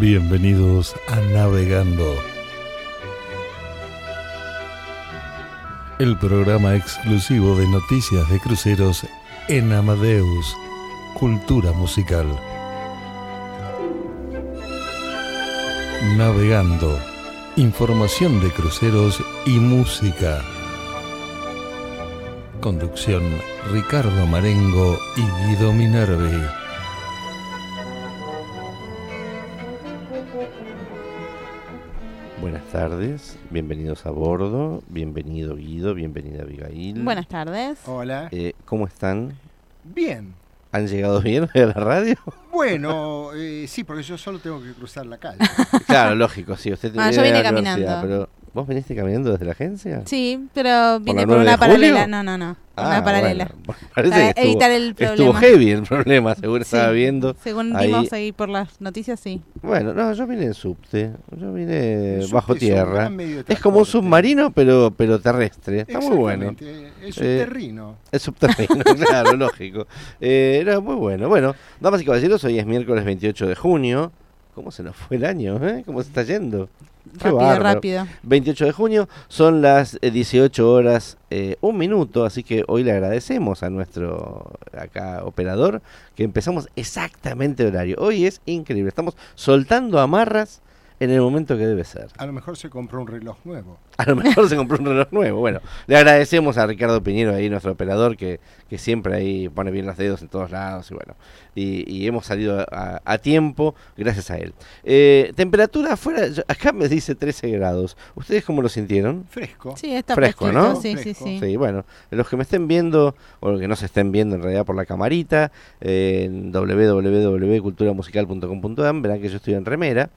Bienvenidos a Navegando. El programa exclusivo de noticias de cruceros en Amadeus, Cultura Musical. Navegando. Información de cruceros y música. Conducción Ricardo Marengo y Guido Minervi. Tardes, bienvenidos a bordo, bienvenido Guido, bienvenida Abigail. Buenas tardes. Hola. Eh, ¿Cómo están? Bien. ¿Han llegado bien a la radio? Bueno, eh, sí, porque yo solo tengo que cruzar la calle. claro, lógico, sí. Usted Ah, yo vine la universidad, caminando. Pero, ¿Vos viniste caminando desde la agencia? Sí, pero vine por 9 una paralela. No, no, no. Ah, una paralela. bueno, parece Para que estuvo, evitar el estuvo problema. heavy el problema, según Sí, estaba viendo. Según ahí. vimos ahí por las noticias, sí. Bueno, no, yo vine en subte, yo vine subte bajo tierra. Es como un submarino, pero pero terrestre. Está muy bueno. Exactamente, Es Eh, subterrino. Es subterráneo, claro, lógico. Eh, era muy bueno. Bueno, damas y caballeros, hoy es miércoles 28 de junio. ¿Cómo se nos fue el año? Eh? ¿Cómo se está yendo? Qué rápido, bárbaro. rápido. 28 de junio, son las eh, 18 horas, eh, un minuto, así que hoy le agradecemos a nuestro acá operador que empezamos exactamente horario. Hoy es increíble, estamos soltando amarras en el momento que debe ser. A lo mejor se compró un reloj nuevo. A lo mejor se compró un reloj nuevo. Bueno, le agradecemos a Ricardo Piñero, ahí nuestro operador, que, que siempre ahí pone bien los dedos en todos lados y bueno. Y, y hemos salido a, a tiempo gracias a él. Eh, temperatura afuera, yo- acá me dice 13 grados. ¿Ustedes cómo lo sintieron? Fresco. Sí, está Fresco, fresquito, ¿no? Sí, sí, Fresco. sí. Sí, bueno, los que me estén viendo, o los que no se estén viendo en realidad por la camarita, eh, en www.culturamusical.com.ar, verán que yo estoy en remera.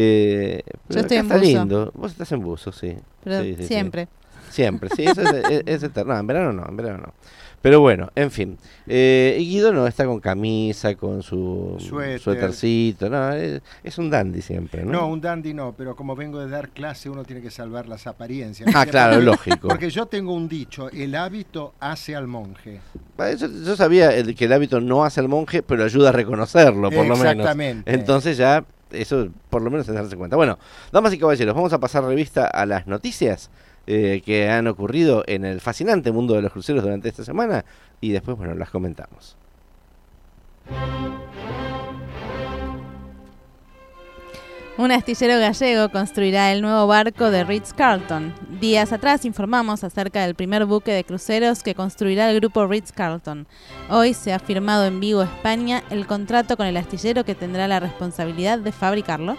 Eh, pero estoy en está buzo. lindo. Vos estás en buzo, sí. Pero Sí, sí, sí. siempre. Siempre, sí, eso es, es- es eterno. No, en verano no, en verano no. Pero bueno, en fin. Eh, y Guido no está con camisa, con su Suéter. suétercito, no, es, es un dandy siempre, ¿no? No, un dandy no, pero como vengo de dar clase uno tiene que salvar las apariencias. Ah, claro, Porque- lógico. Porque yo tengo un dicho, el hábito hace al monje. Ah, Yo, yo sabía el- que el hábito no hace al monje, pero ayuda a reconocerlo, por lo menos. Exactamente. Entonces ya, eso por lo menos es darse cuenta. Bueno, damas y caballeros, vamos a pasar revista a las noticias eh, que han ocurrido en el fascinante mundo de los cruceros durante esta semana y después, bueno, las comentamos. Un astillero gallego construirá el nuevo barco de Ritz-Carlton. Días atrás informamos acerca del primer buque de cruceros que construirá el grupo Ritz-Carlton. Hoy se ha firmado en Vigo, España, el contrato con el astillero que tendrá la responsabilidad de fabricarlo.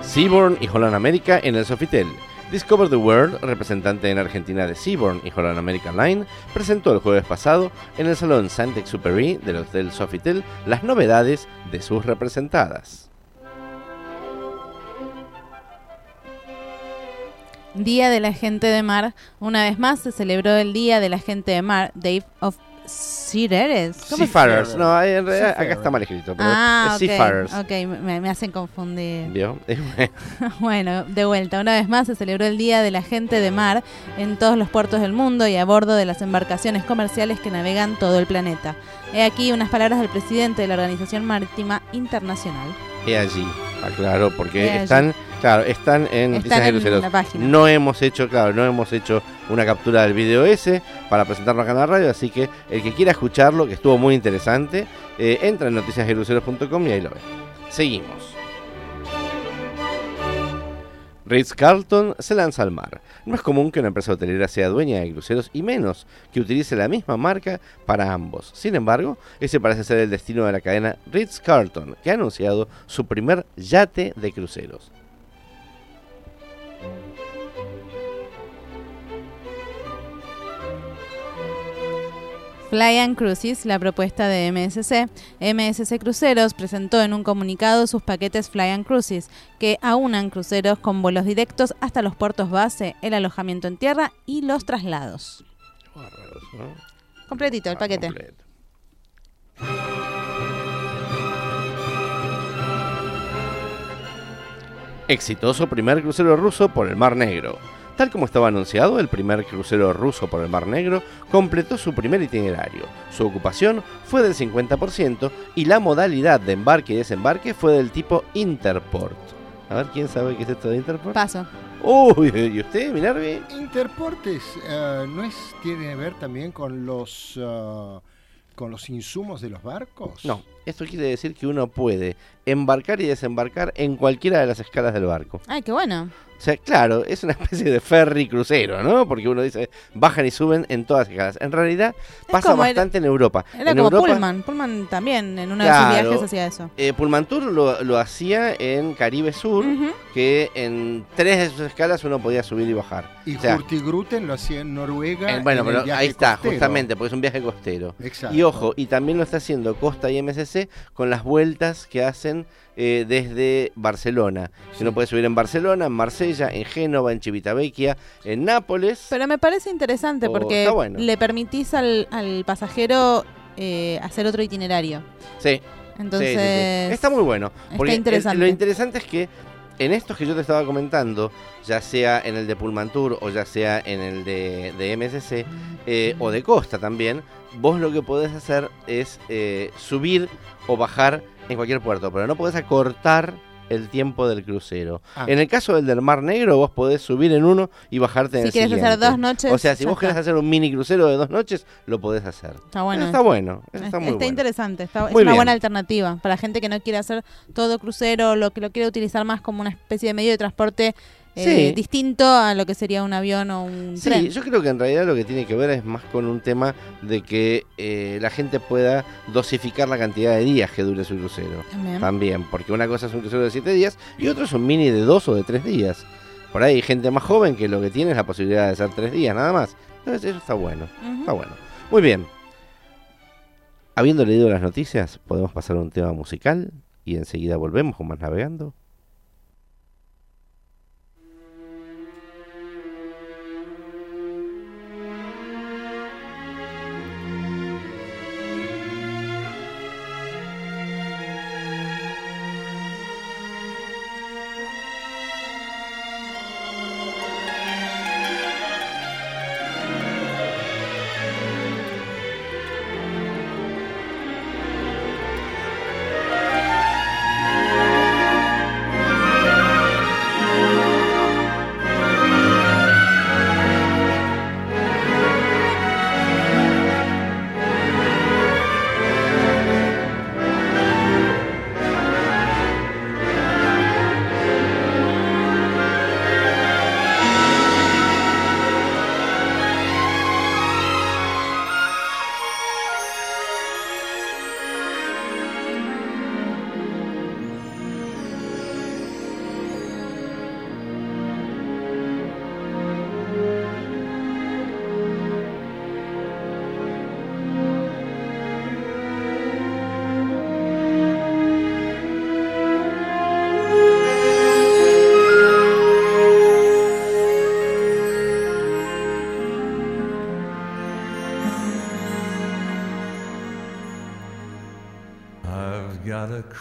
Seaborn y Holland America en el Sofitel. Discover the World, representante en Argentina de Seaborn y Holland American Line, presentó el jueves pasado en el Salón Saint-Exupéry del Hotel Sofitel las novedades de sus representadas. Día de la Gente de Mar. Una vez más se celebró el Día de la Gente de Mar, Day of Seafarers. ¿Cómo se- Seafarers, no, en realidad acá está mal escrito, pero Ah, es ok, Seafarers. ok, me, me hacen confundir. ¿Vio? Bueno, de vuelta, una vez más se celebró el Día de la Gente de Mar en todos los puertos del mundo y a bordo de las embarcaciones comerciales que navegan todo el planeta. He aquí unas palabras del presidente de la Organización Marítima Internacional. He allí, aclaro, porque He allí. están, claro, están en Noticias Están en Cruceros. la página. No hemos hecho, claro, no hemos hecho una captura del video ese para presentarlo acá en la radio, así que el que quiera escucharlo, que estuvo muy interesante, eh, entra en noticiasdeluceros.com y ahí lo ve. Seguimos. Ritz Carlton se lanza al mar. No es común que una empresa hotelera sea dueña de cruceros y menos que utilice la misma marca para ambos. Sin embargo, ese parece ser el destino de la cadena Ritz Carlton, que ha anunciado su primer yate de cruceros. Fly and Cruises, la propuesta de MSC. MSC Cruceros presentó en un comunicado sus paquetes Fly and Cruises, que aunan cruceros con vuelos directos hasta los puertos base, el alojamiento en tierra y los traslados. Bárbaros, ¿no? Completito el Ah, paquete. completo. Exitoso primer crucero ruso por el Mar Negro. Tal como estaba anunciado, el primer crucero ruso por el Mar Negro completó su primer itinerario. Su ocupación fue del 50% y la modalidad de embarque y desembarque fue del tipo Interport. A ver, ¿quién sabe qué es esto de Interport? Paso. Uy, ¿y usted, Minervi? Interportes, eh, ¿no es, tiene que ver también con los, ah, con los insumos de los barcos? No, esto quiere decir que uno puede embarcar y desembarcar en cualquiera de las escalas del barco. Ay, qué bueno. O sea, claro, es una especie de ferry crucero, ¿no? Porque uno dice, bajan y suben en todas las escalas. En realidad pasa bastante en Europa. Era en como Europa, Pullman. Pullman también en uno de sus viajes hacía eso. eh, Pullman Tour lo, lo hacía en Caribe Sur, que en tres de sus escalas uno podía subir y bajar. Y O sea, Hurtigruten lo hacía en Noruega. eh, bueno, en el pero viaje ahí está, costero. justamente, porque es un viaje costero. Exacto. Y ojo, y también lo está haciendo Costa y MSC con las vueltas que hacen eh, desde Barcelona. Que uno puede subir en Barcelona, en Marsella, en Génova, en Civitavecchia, en Nápoles. Pero me parece interesante Oh, porque bueno. le permitís al, al pasajero eh, hacer otro itinerario. Sí, Entonces, sí, sí, sí. Está muy bueno. está el- interesante. lo interesante es que en estos que yo te estaba comentando, ya sea en el de Pullman Tour o ya sea en el de, de MSC eh, o de Costa también, vos lo que podés hacer es eh, subir o bajar en cualquier puerto, pero no podés acortar el tiempo del crucero. Ah. En el caso del del Mar Negro, vos podés subir en uno y bajarte en si el quieres hacer siguiente. dos noches, O sea, si vos querés hacer un mini crucero de dos noches, lo podés hacer. Está bueno. Eso está bueno, eso Es- está muy está bueno. interesante, está, es una bien. buena alternativa para gente que no quiere hacer todo crucero, lo que lo quiere utilizar más como una especie de medio de transporte eh, Sí. distinto a lo que sería un avión o un Sí, tren. yo creo que en realidad lo que tiene que ver es más con un tema de que eh, la gente pueda dosificar la cantidad de días que dure su crucero. También. También, porque una cosa es un crucero de 7 días y otro es un mini de 2 o de 3 días. Por ahí hay gente más joven que lo que tiene es la posibilidad de hacer 3 días nada más. Entonces eso está bueno, está bueno. Muy bien. Habiendo leído las noticias, podemos pasar a un tema musical y enseguida volvemos con más navegando.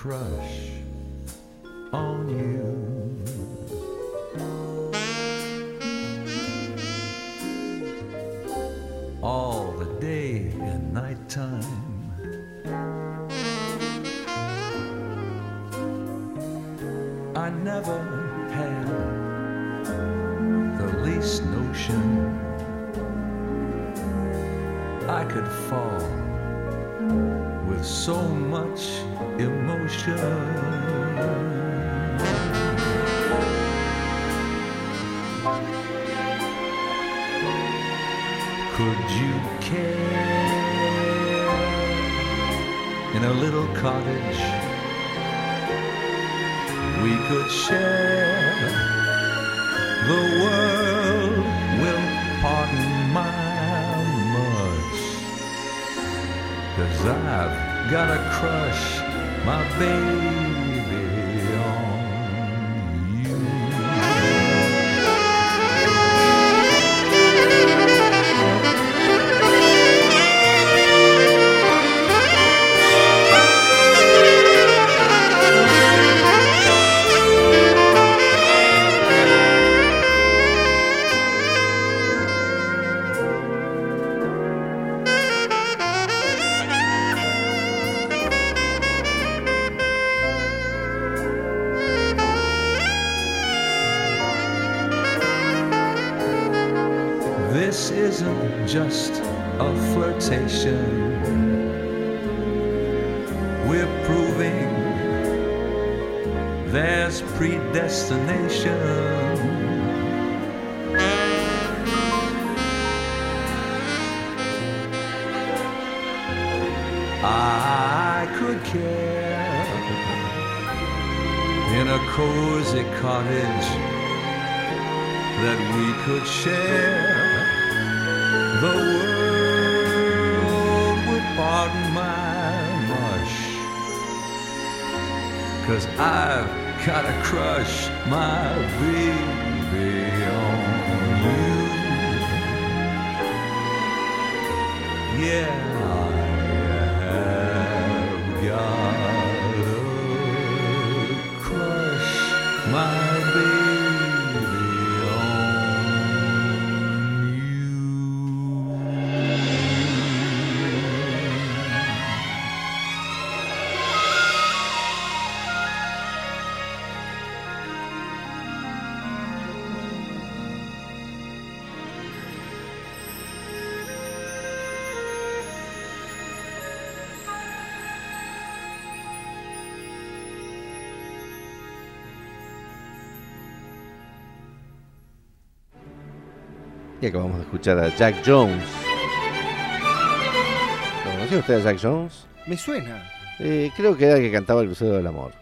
Crush you care in a little cottage? We could share the world will pardon my much. Cause I've got a crush, my baby, just a flirtation. We're proving there's predestination. I could care in a cozy cottage that we could share. The world would pardon my mush. Cause I've got a crush, my baby, Y acabamos de escuchar a Jack Jones. ¿Lo conocía usted a Jack Jones? Me suena. Eh, creo que era el que cantaba el crucero del amor.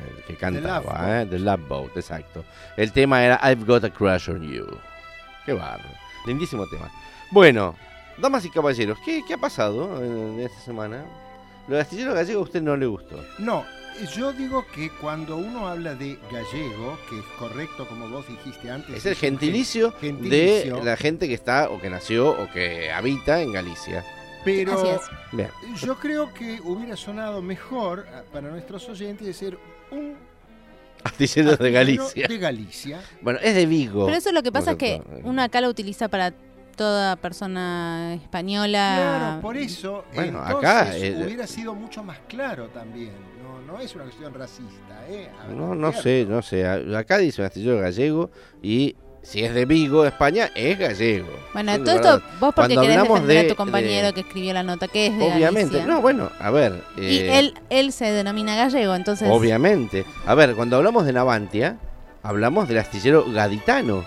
El que cantaba, Love ¿eh? The Love Boat, exacto. El tema era I've Got a Crush on You. Qué barro. Lindísimo tema. Bueno, damas y caballeros, ¿qué, qué ha pasado en, esta semana? Lo de astillero gallego a usted no le gustó. No, yo digo que cuando uno habla de gallego, que es correcto como vos dijiste antes. Es el gentilicio, gen- gentilicio, de la gente que está o que nació o que habita en Galicia. Pero Así es. Bien. yo creo que hubiera sonado mejor ah, para nuestros oyentes decir un Astilleros de Galicia. De Galicia. Bueno, es de Vigo. Pero eso lo que pasa es que uno acá lo utiliza para toda persona española. Claro, por eso Bueno, entonces acá, eh, hubiera sido mucho más claro también. No, no es una cuestión racista, ¿eh? A No, no cierto. sé, no sé. Acá dice un astillero gallego y si es de Vigo, España, es gallego. Bueno, todo esto vos porque Cuando querés hablamos defender de- a tu compañero de- que escribió la nota, que es de Obviamente. Galicia. No, bueno, a ver. Y eh, él, él se denomina gallego, entonces... Obviamente. A ver, cuando hablamos de Navantia, hablamos del astillero gaditano,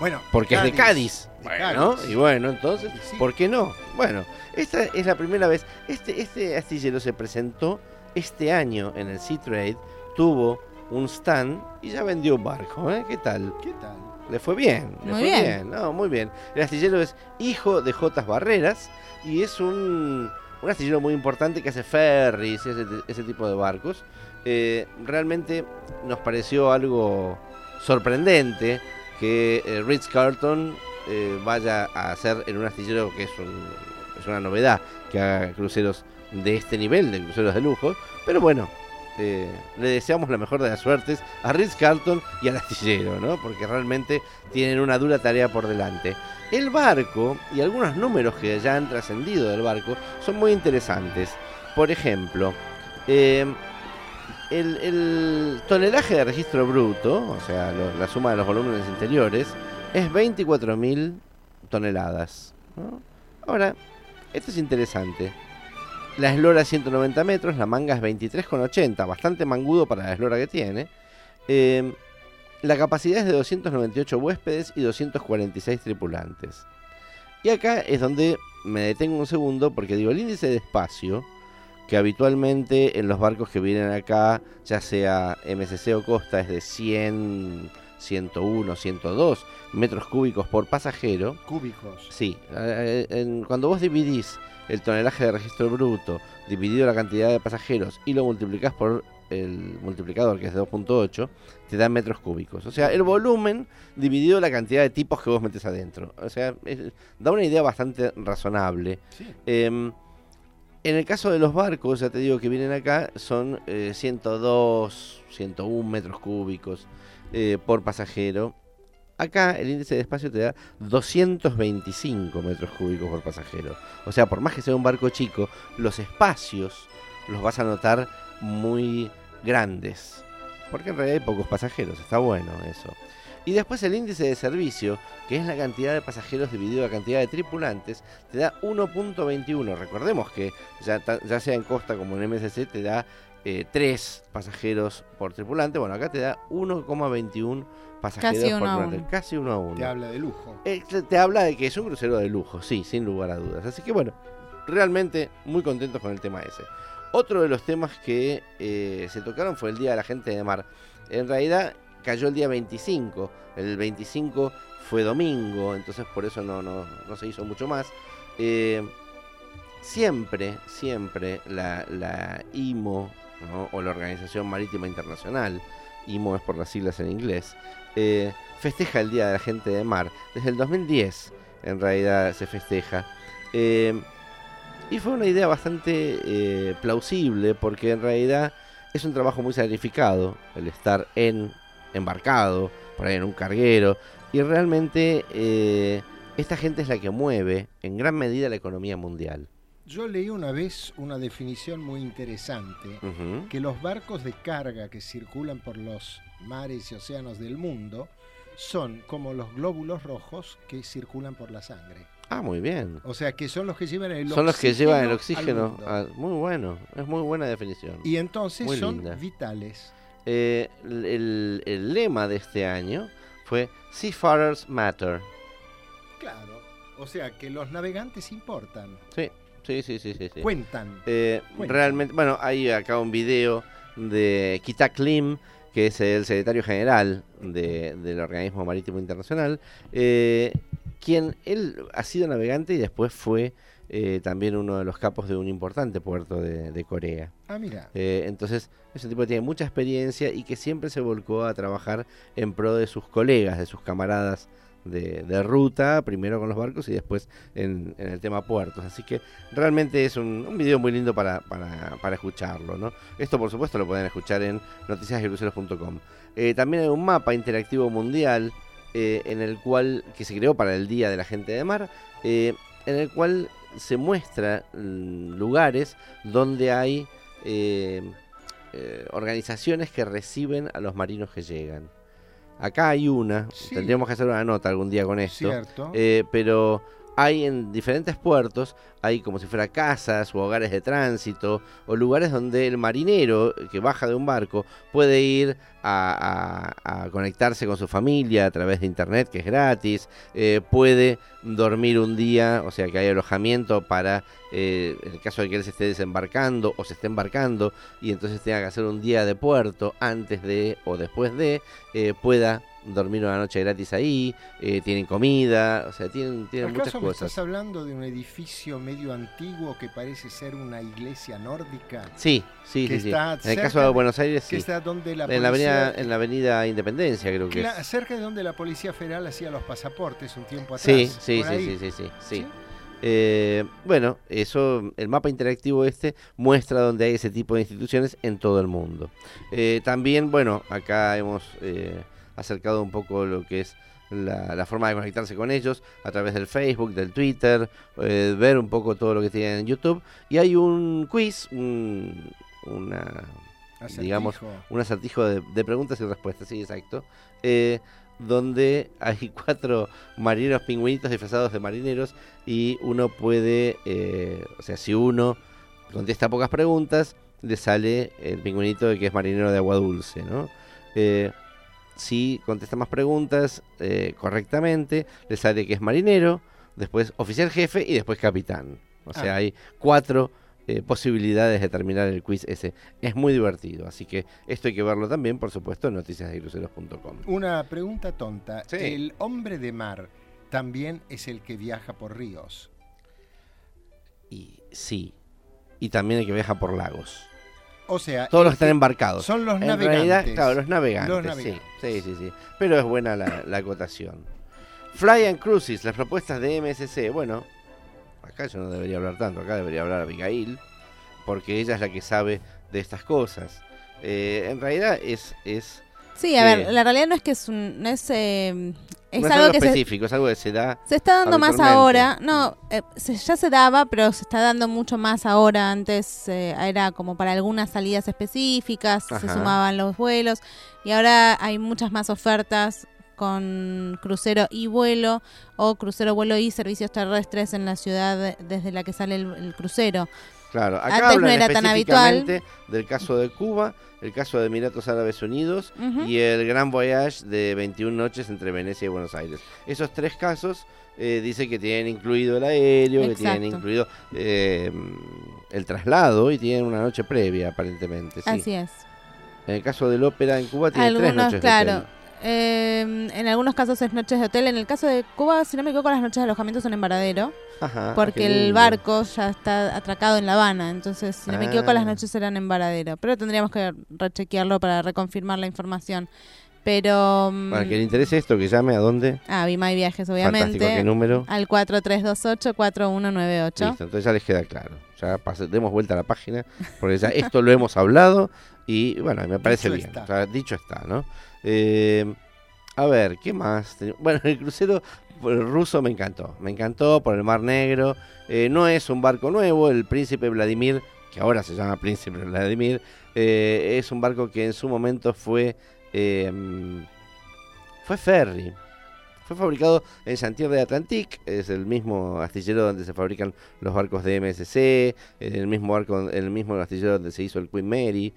Bueno, porque es de Cádiz. de Bueno, Cádiz. y bueno, entonces, sí. ¿por qué no? Bueno, esta es la primera vez. Este, este astillero se presentó este año en el Sea Trade, tuvo un stand y ya vendió un barco, ¿eh? ¿Qué tal? ¿Qué tal? Le fue bien, le Muy fue bien. No, muy bien. El astillero es hijo de Jotas Barreras y es un, un astillero muy importante que hace ferries, ese, ese tipo de barcos. Eh, realmente nos pareció algo sorprendente que eh, Ritz Carlton eh, vaya a hacer en un astillero que es, un- es una novedad que haga cruceros de este nivel, de cruceros de lujo. Pero bueno, eh, le deseamos la mejor de las suertes a Ritz Carlton y al astillero, ¿no? Porque realmente tienen una dura tarea por delante. El barco y algunos números que ya han trascendido del barco son muy interesantes. Por ejemplo, eh, el, el tonelaje de registro bruto, o sea, la suma de los volúmenes interiores, es 24.000 toneladas. Ahora, esto es interesante. La eslora es 190 metros, la manga es 23,80, bastante mangudo para la eslora que tiene. Eh, la capacidad es de 298 huéspedes y 246 tripulantes. Y acá es donde me detengo un segundo porque digo, el índice de espacio, que habitualmente en los barcos que vienen acá, ya sea MSC o Costa, es de 100, 101, 102 metros cúbicos por pasajero. Cúbicos. Sí, eh, en- cuando vos dividís el tonelaje de registro bruto dividido la cantidad de pasajeros y lo multiplicás por el multiplicador que es de 2.8, te da metros cúbicos. O sea, el volumen dividido la cantidad de tipos que vos metes adentro. O sea, es- da una idea bastante razonable. Sí. Em, en el caso de los barcos, ya te digo que vienen acá, son eh, 102, 101 metros cúbicos eh, por pasajero. Acá el índice de espacio te da 225 metros cúbicos por pasajero. O sea, por más que sea un barco chico, los espacios los vas a notar muy grandes. porque en realidad hay pocos pasajeros, está bueno eso. Y después el índice de servicio, que es la cantidad de pasajeros dividido la cantidad de tripulantes, te da 1.21. Recordemos que ya, ya sea en costa como en MSC te da 3 pasajeros por tripulante. Bueno, acá te da 1,21 pasajeros Casi por tripulante. Casi uno a uno. Te habla de lujo. Eh, te- te habla de que es un crucero de lujo, sí, sin lugar a dudas. Así que bueno, realmente muy contentos con el tema ese. Otro de los temas que eh, se tocaron fue el Día de la Gente de Mar. En realidad cayó el día 25, el 25 fue domingo, entonces por eso no, no, no se hizo mucho más. Eh, siempre, siempre la, la IMO, o la Organización Marítima Internacional, IMO es por las siglas en inglés, eh, festeja el Día de la Gente de Mar. Desde el 2010 en realidad se festeja. Eh, y fue una idea bastante eh, plausible porque en realidad es un trabajo muy sacrificado el estar en embarcado, por ahí en un carguero. Y realmente eh, esta gente es la que mueve en gran medida la economía mundial. Yo leí una vez una definición muy interesante, que los barcos de carga que circulan por los mares y océanos del mundo son como los glóbulos rojos que circulan por la sangre. Ah, muy bien. O sea, que son los que llevan el Son los que llevan el oxígeno. muy bueno, es muy buena definición. Y entonces Muy son linda. vitales. Eh, el, el- el lema de este año fue Seafarers Matter. Claro. O sea, que los navegantes importan, Sí, sí, sí, sí, sí. sí. cuentan. Eh, Cuenta. realmente, bueno, hay acá un video de Kitak Lim, que es el secretario general de- del Organismo Marítimo Internacional, eh, quien él ha sido navegante y después fue eh, también uno de los capos de un importante puerto de, de Corea. Ah, mira. Eh, entonces, es un tipo que tiene mucha experiencia y que siempre se volcó a trabajar en pro de sus colegas, de sus camaradas de, ruta, primero con los barcos y después en, el tema puertos. Así que realmente es un, video muy lindo para, para, escucharlo. ¿no? Esto, por supuesto, lo pueden escuchar en noticiasdecruceros.com. Eh, también hay un mapa interactivo mundial eh, en el cual, que se creó para el Día de la Gente de Mar, eh, en el cual se muestra mm, lugares donde hay eh, organizaciones que reciben a los marinos que llegan. Acá hay una, Sí. tendríamos que hacer una nota algún día con esto, Cierto. eh, pero hay en diferentes puertos, hay como si fuera casas o hogares de tránsito o lugares donde el marinero que baja de un barco puede ir a, conectarse con su familia a través de internet, que es gratis, eh, puede dormir un día, o sea que hay alojamiento para, eh, en el caso de que él se esté desembarcando o se esté embarcando y entonces tenga que hacer un día de puerto antes de o después de, eh, pueda dormir una noche gratis ahí, eh, tienen comida, o sea, tienen, tienen muchas ¿Acaso me cosas. estás hablando de un edificio medio antiguo que parece ser una iglesia nórdica? Sí, sí, que sí, En el caso de Buenos Aires, Que sí. está donde la En la, avenida, en la avenida Independencia, creo que es. cerca de donde la Policía Federal hacía los pasaportes un tiempo atrás. Sí, sí, sí, sí, sí, sí, sí. Eh, bueno, eso, el mapa interactivo este muestra donde hay ese tipo de instituciones en todo el mundo. Eh, también, bueno, acá hemos eh, acercado un poco lo que es la, la forma de conectarse con ellos a través del Facebook, del Twitter, eh, ver un poco todo lo que tienen en YouTube. Y hay un quiz, un- una, Acertijo. digamos, un acertijo de, de preguntas y respuestas, sí, exacto. eh, donde hay cuatro marineros pingüinitos disfrazados de marineros y uno puede, eh, o sea, si uno contesta pocas preguntas, le sale el pingüinito de que es marinero de agua dulce, ¿no? Si contesta más preguntas eh, correctamente, le sale que es marinero, después oficial jefe y después capitán. O sea, Ah. hay cuatro eh, posibilidades de terminar el quiz ese. Es muy divertido, así que esto hay que verlo también, por supuesto, en noticiasdecruceros.com. Una pregunta tonta. Sí. ¿El hombre de mar también es el que viaja por ríos? Y sí, y también el que viaja por lagos. O sea, Todos los que están embarcados. son los en navegantes. realidad, claro, los navegantes. Los sí. Sí, sí, sí. Pero es buena la, la acotación. Fly and Cruises, las propuestas de MSC. Bueno, acá yo no debería hablar tanto, acá debería hablar Abigail, porque ella es la que sabe de estas cosas. Eh, en realidad es, es Sí, a ver, la realidad no es que es un. No es, eh, es no es algo algo que se, específico, es algo que se da. se está dando más ahora. No, eh, se- ya se daba, pero se está dando mucho más ahora. Antes eh, era como para algunas salidas específicas, se sumaban los vuelos. Y ahora hay muchas más ofertas con crucero y vuelo o crucero, vuelo y servicios terrestres en la ciudad desde la que sale el- el crucero. Claro, acá Antes no hablan era tan habitual. específicamente del caso de Cuba, el caso de Emiratos Árabes Unidos y el Gran Voyage de 21 noches entre Venecia y Buenos Aires. Esos tres casos eh, dice que tienen incluido el aéreo, que tienen incluido eh, el traslado y tienen una noche previa aparentemente. Sí. Así es. En el caso del ópera en Cuba tiene tres noches claro. Eh, en algunos casos es noches de hotel. En el caso de Cuba, si no me equivoco, las noches de alojamiento son en Varadero. Ajá, porque qué el barco ya está atracado en La Habana. Entonces, si no me equivoco, Ah. las noches eran en Varadero. Pero tendríamos que rechequearlo para reconfirmar la información. Pero. mm, Para que le interese esto, que llame a dónde. Ah, Vimay Viajes, Fantástico, obviamente. ¿qué número? Al 4328-4198. Listo, entonces ya les queda claro. Ya pase- demos vuelta a la página, porque ya esto lo hemos hablado y bueno, me parece Dicho bien. está. O sea, dicho está, ¿no? Eh, a ver, ¿qué más? Bueno, el crucero ruso me encantó. Me encantó por el Mar Negro. Eh, no es un barco nuevo, el Príncipe Vladimir, que ahora se llama Príncipe Vladimir, eh, es un barco que en su momento fue, eh, fue ferry. Fue fabricado en Santiago de Atlantic, es el mismo astillero donde se fabrican los barcos de MSC, el mismo barco, el mismo astillero donde se hizo el Queen Mary.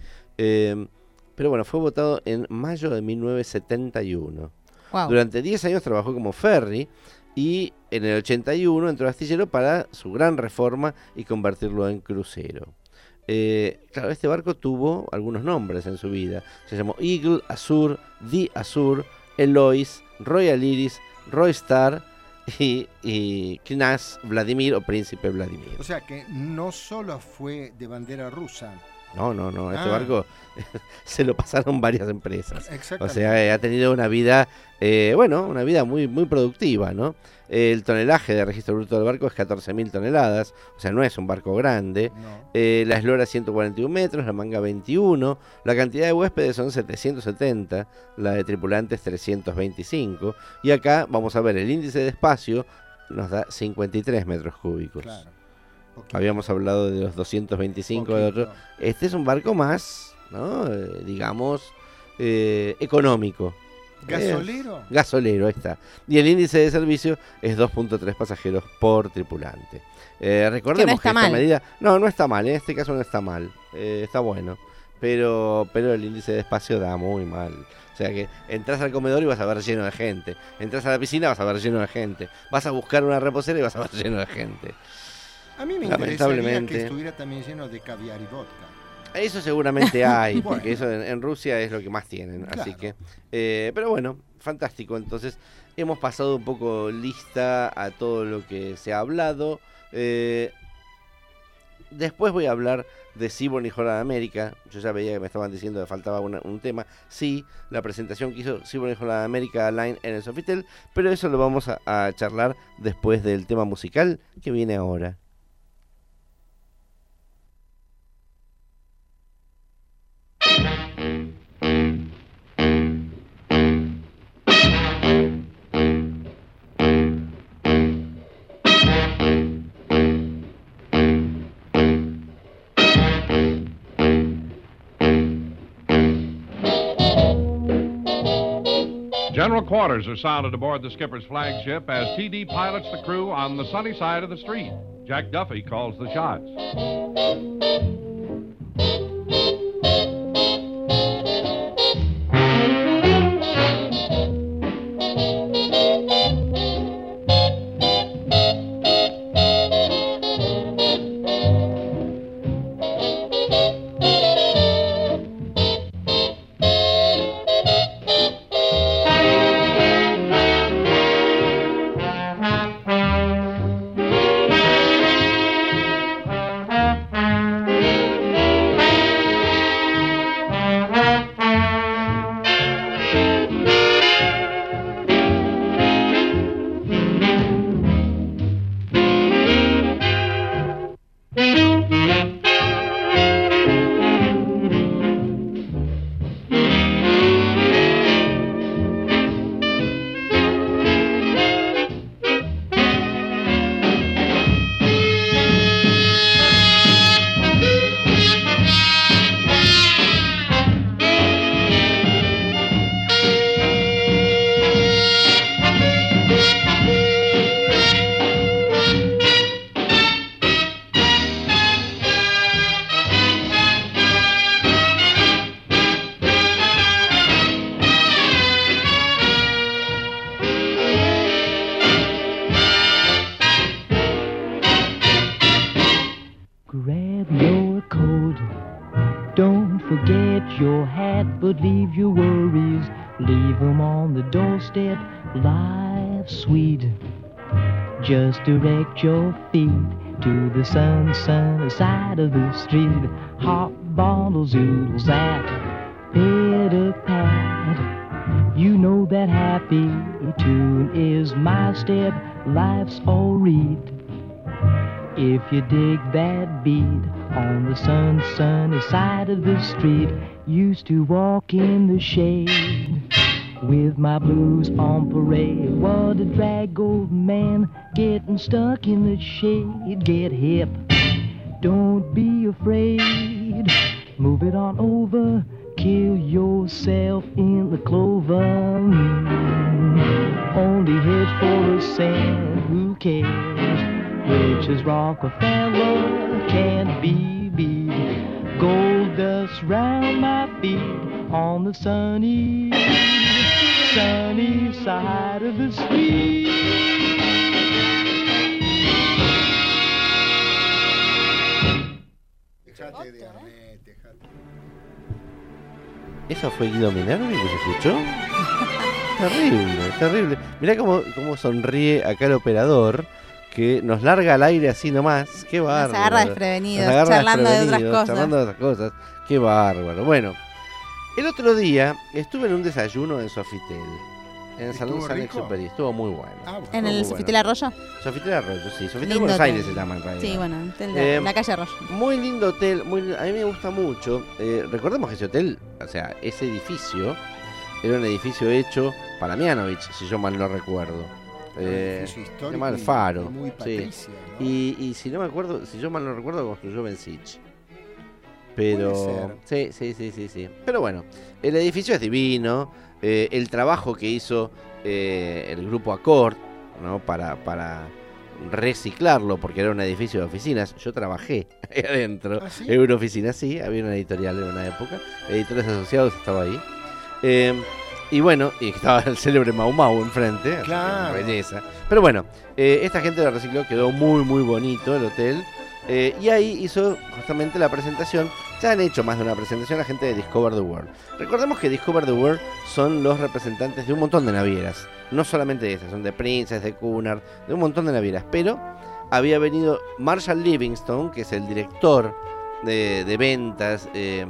Pero bueno, fue votado en mayo de 1971. Wow. Durante 10 años trabajó como ferry y en el 81 entró astillero para su gran reforma y convertirlo en crucero. Eh, claro, este barco tuvo algunos nombres en su vida. Se llamó Eagle, Azur, The Azur, Elois, Royal Iris, Roy Star y, y Knas Vladimir o Príncipe Vladimir. O sea que no solo fue de bandera rusa. No, no, no, este Ah. barco se lo pasaron varias empresas. O sea, eh, ha tenido una vida, eh, bueno, una vida muy, muy productiva, ¿no? El tonelaje de registro bruto del barco es 14.000 toneladas, o sea, no es un barco grande. No. Eh, la eslora 141 metros, la manga 21, la cantidad de huéspedes son 770, la de tripulantes 325, y acá vamos a ver el índice de espacio nos da 53 metros cúbicos. Claro. Poquito, Habíamos hablado de los 225 de otro. Este es un barco más, ¿no? Eh, digamos, eh, económico. ¿Gasolero? Gasolero, ahí está. Y el índice de servicio es 2.3 pasajeros por tripulante. Eh, recordemos Que no que, está esta mal. medida. No, no está mal, en este caso no está mal. eh, está bueno. Pero, pero el índice de espacio da muy mal. O sea que entras al comedor y vas a ver lleno de gente. Entras a la piscina vas a ver lleno de gente. Vas a buscar una reposera y vas a ver lleno de gente. A mí me interesaría que estuviera también lleno de caviar y vodka. Eso seguramente hay, Bueno. porque eso en, en Rusia es lo que más tienen. Así que, eh, pero bueno, fantástico. Entonces, hemos pasado un poco lista a todo lo que se ha hablado. Eh, después voy a hablar de Seaborn y Holland América. Yo ya veía que me estaban diciendo que faltaba una- un tema. Sí, la presentación que hizo Seaborn y Holland América Line en el Sofitel, pero eso lo vamos a, a charlar después del tema musical que viene ahora. General quarters are sounded aboard the skipper's flagship as TD pilots the crew on the sunny side of the street. Jack Duffy calls the shots. Direct your feet to the sun, sunny side of the street. Hot bottles oodles at pitter pat. You know that happy tune is my step. Life's all read. If you dig that beat on the sun, sunny side of the street, used to walk in the shade with my blues on parade. What a drag, old man, getting stuck in the shade. Get hip, don't be afraid. Move it on over, kill yourself in the clover. Only head for the sand, who cares? Rich as Rockefeller can't be beat. Gold dust round my feet on the sunny, sunny side of the street. Dejate de Arnett, dejate. ¿Eso fue Guido Minervi que se escuchó? terrible, terrible. Mirá cómo, cómo sonríe acá el operador que nos larga al aire así nomás. Qué bárbaro. agarra desprevenidos, Nos agarra charlando de otras cosas. Charlando de otras cosas. Qué bárbaro. Bueno, el otro día estuve en un desayuno en Sofitel. En el Salón ¿Estuvo San rico? Exuperi. Estuvo muy bueno. Ah, bueno. ¿En el bueno. Sofitel Arroyo? Sofitel Arroyo, sí. Sofitel Lindo Buenos hotel. Aires se llama en realidad. Sí, bueno, hotel de- Eh, la calle Arroyo. Muy lindo hotel, muy, a mí me gusta mucho. Eh, recordemos que ese hotel, o sea, ese edificio, era un edificio hecho para Mianovich, si yo mal no recuerdo. Eh, se llama El y- Faro. y muy sí. patricia, ¿no? Y, y si no me acuerdo, si yo mal no recuerdo, construyó Bensich. Pero. Sí, sí, sí, sí, sí. Pero bueno, el edificio es divino. eh, el trabajo que hizo eh, el grupo Accord, ¿no? Para, para reciclarlo, porque era un edificio de oficinas. Yo trabajé ahí adentro. ¿Ah, sí? En una oficina, sí, había una editorial en una época. Editores asociados estaba ahí. Eh, y bueno, y estaba el célebre Mau Mau enfrente. así que Claro. Belleza. Pero bueno, eh, esta gente lo recicló, quedó muy, muy bonito el hotel. Eh, y ahí hizo justamente la presentación. Ya han hecho más de una presentación la gente de Discover the World. Recordemos que Discover the World son los representantes de un montón de navieras. No solamente de esas, son de Princess, de Cunard, de un montón de navieras. Pero había venido Marshall Livingston, que es el director de, ventas eh,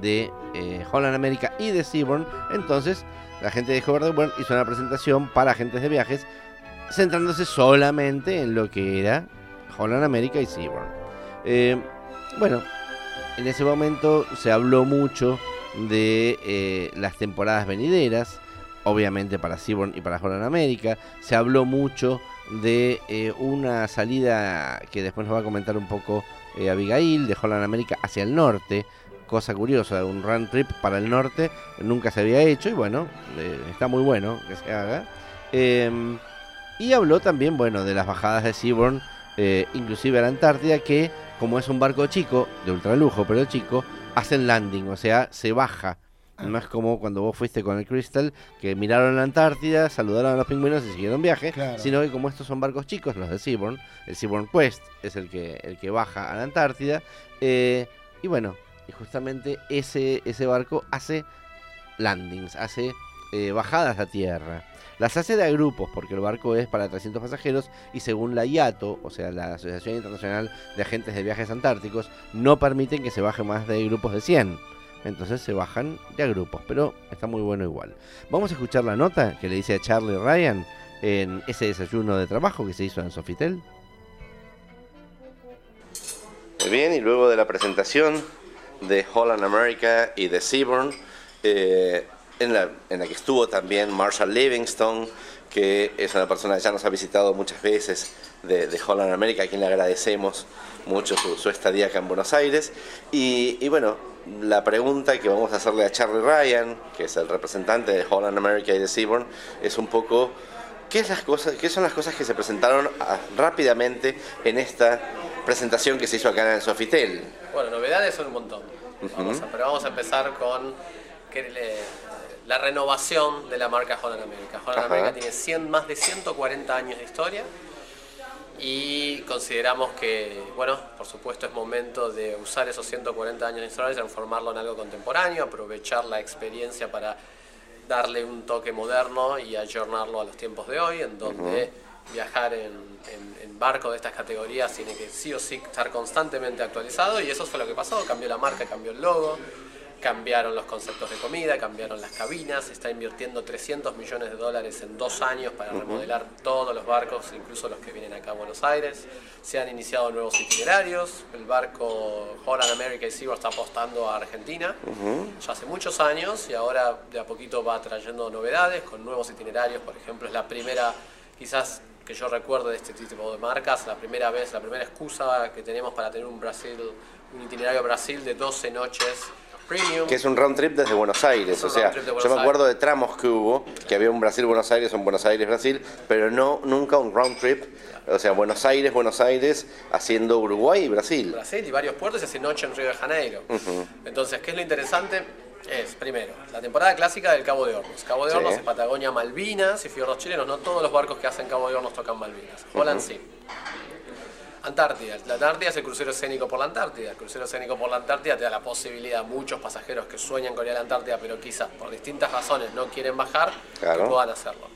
de eh, Holland America y de Seabourn. Entonces, la gente de Discover the World hizo una presentación para agentes de viajes, centrándose solamente en lo que era Holland America y Seabourn. Eh, bueno, en ese momento se habló mucho de eh, las temporadas venideras, obviamente para Seabourn y para Holland America. Se habló mucho de eh, una salida que después nos va a comentar un poco eh, Abigail, de Holland America hacia el norte. Cosa curiosa, un run trip para el norte nunca se había hecho y bueno, eh, está muy bueno que se haga. Em, y habló también, bueno, de las bajadas de Seabourn, eh, inclusive a la Antártida, que como es un barco chico, de ultralujo, pero chico, hacen landing, o sea, se baja. No es como cuando vos fuiste con el Crystal, que miraron la Antártida, saludaron a los pingüinos y siguieron viaje, Claro. sino que como estos son barcos chicos, los de Seabourn, el Seabourn Quest es el que, el que baja a la Antártida, eh, y bueno, y justamente ese, ese barco hace landings, hace eh, bajadas a tierra. Las hace de a grupos, porque el barco es para 300 pasajeros y según la IATO, o sea, la Asociación Internacional de Agentes de Viajes Antárticos, no permiten que se baje más de grupos de 100. Entonces se bajan de a grupos, pero está muy bueno igual. Vamos a escuchar la nota que le dice a Charlie Ryan en ese desayuno de trabajo que se hizo en Sofitel. Muy bien, y luego de la presentación de Holland America y de Seabourn, eh, en, la, en la que estuvo también Marshall Livingston, que es una persona que ya nos ha visitado muchas veces de, de Holland America, a quien le agradecemos mucho su, su estadía acá en Buenos Aires. Y, y bueno, la pregunta que vamos a hacerle a Charlie Ryan, que es el representante de Holland America y de Seabourn, es un poco ¿Qué, es las cosas, ¿Qué son las cosas que se presentaron ah, rápidamente en esta presentación que se hizo acá en el Sofitel? Bueno, novedades son un montón. Vamos a- pero vamos a empezar con que le- la renovación de la marca Holland America. Holland. America tiene 100, más de 140 años de historia y consideramos que, bueno, por supuesto es momento de usar esos 140 años de Starlight, transformarlo en algo contemporáneo, aprovechar la experiencia para darle un toque moderno y ayornarlo a los tiempos de hoy, en donde viajar en, en- en barco de estas categorías tiene que sí o sí estar constantemente actualizado y eso fue lo que pasó, cambió la marca, cambió el logo, cambiaron los conceptos de comida, cambiaron las cabinas, se está invirtiendo 300 millones de dólares en dos años para remodelar todos los barcos, incluso los que vienen acá a Buenos Aires. Se han iniciado nuevos itinerarios, el barco Holland America y Seaboard está apostando a Argentina ya hace muchos años y ahora de a poquito va trayendo novedades con nuevos itinerarios, por ejemplo, es la primera, quizás que yo recuerdo de este tipo de marcas, la primera vez, la primera excusa que tenemos para tener un Brasil, un itinerario Brasil de 12 noches premium. Que es un round trip desde Buenos Aires. O sea, yo me acuerdo de tramos que hubo, que había un Brasil-Buenos Aires, un Buenos Aires-Brasil, pero no nunca un round trip. O sea, Buenos Aires, Buenos Aires, haciendo Uruguay y Brasil. Brasil y varios puertos y hace noche en Río de Janeiro. Entonces, ¿qué es lo interesante? Es, primero, la temporada clásica del Cabo de Hornos. Cabo de Sí. Hornos es Patagonia, Malvinas y fiordos chilenos. No todos los barcos que hacen Cabo de Hornos tocan Malvinas. Holland sí. Antártida. La Antártida es el crucero escénico por la Antártida. El crucero escénico por la Antártida te da la posibilidad a muchos pasajeros que sueñan con ir a la Antártida, pero quizás por distintas razones no quieren bajar, Claro. que puedan hacerlo.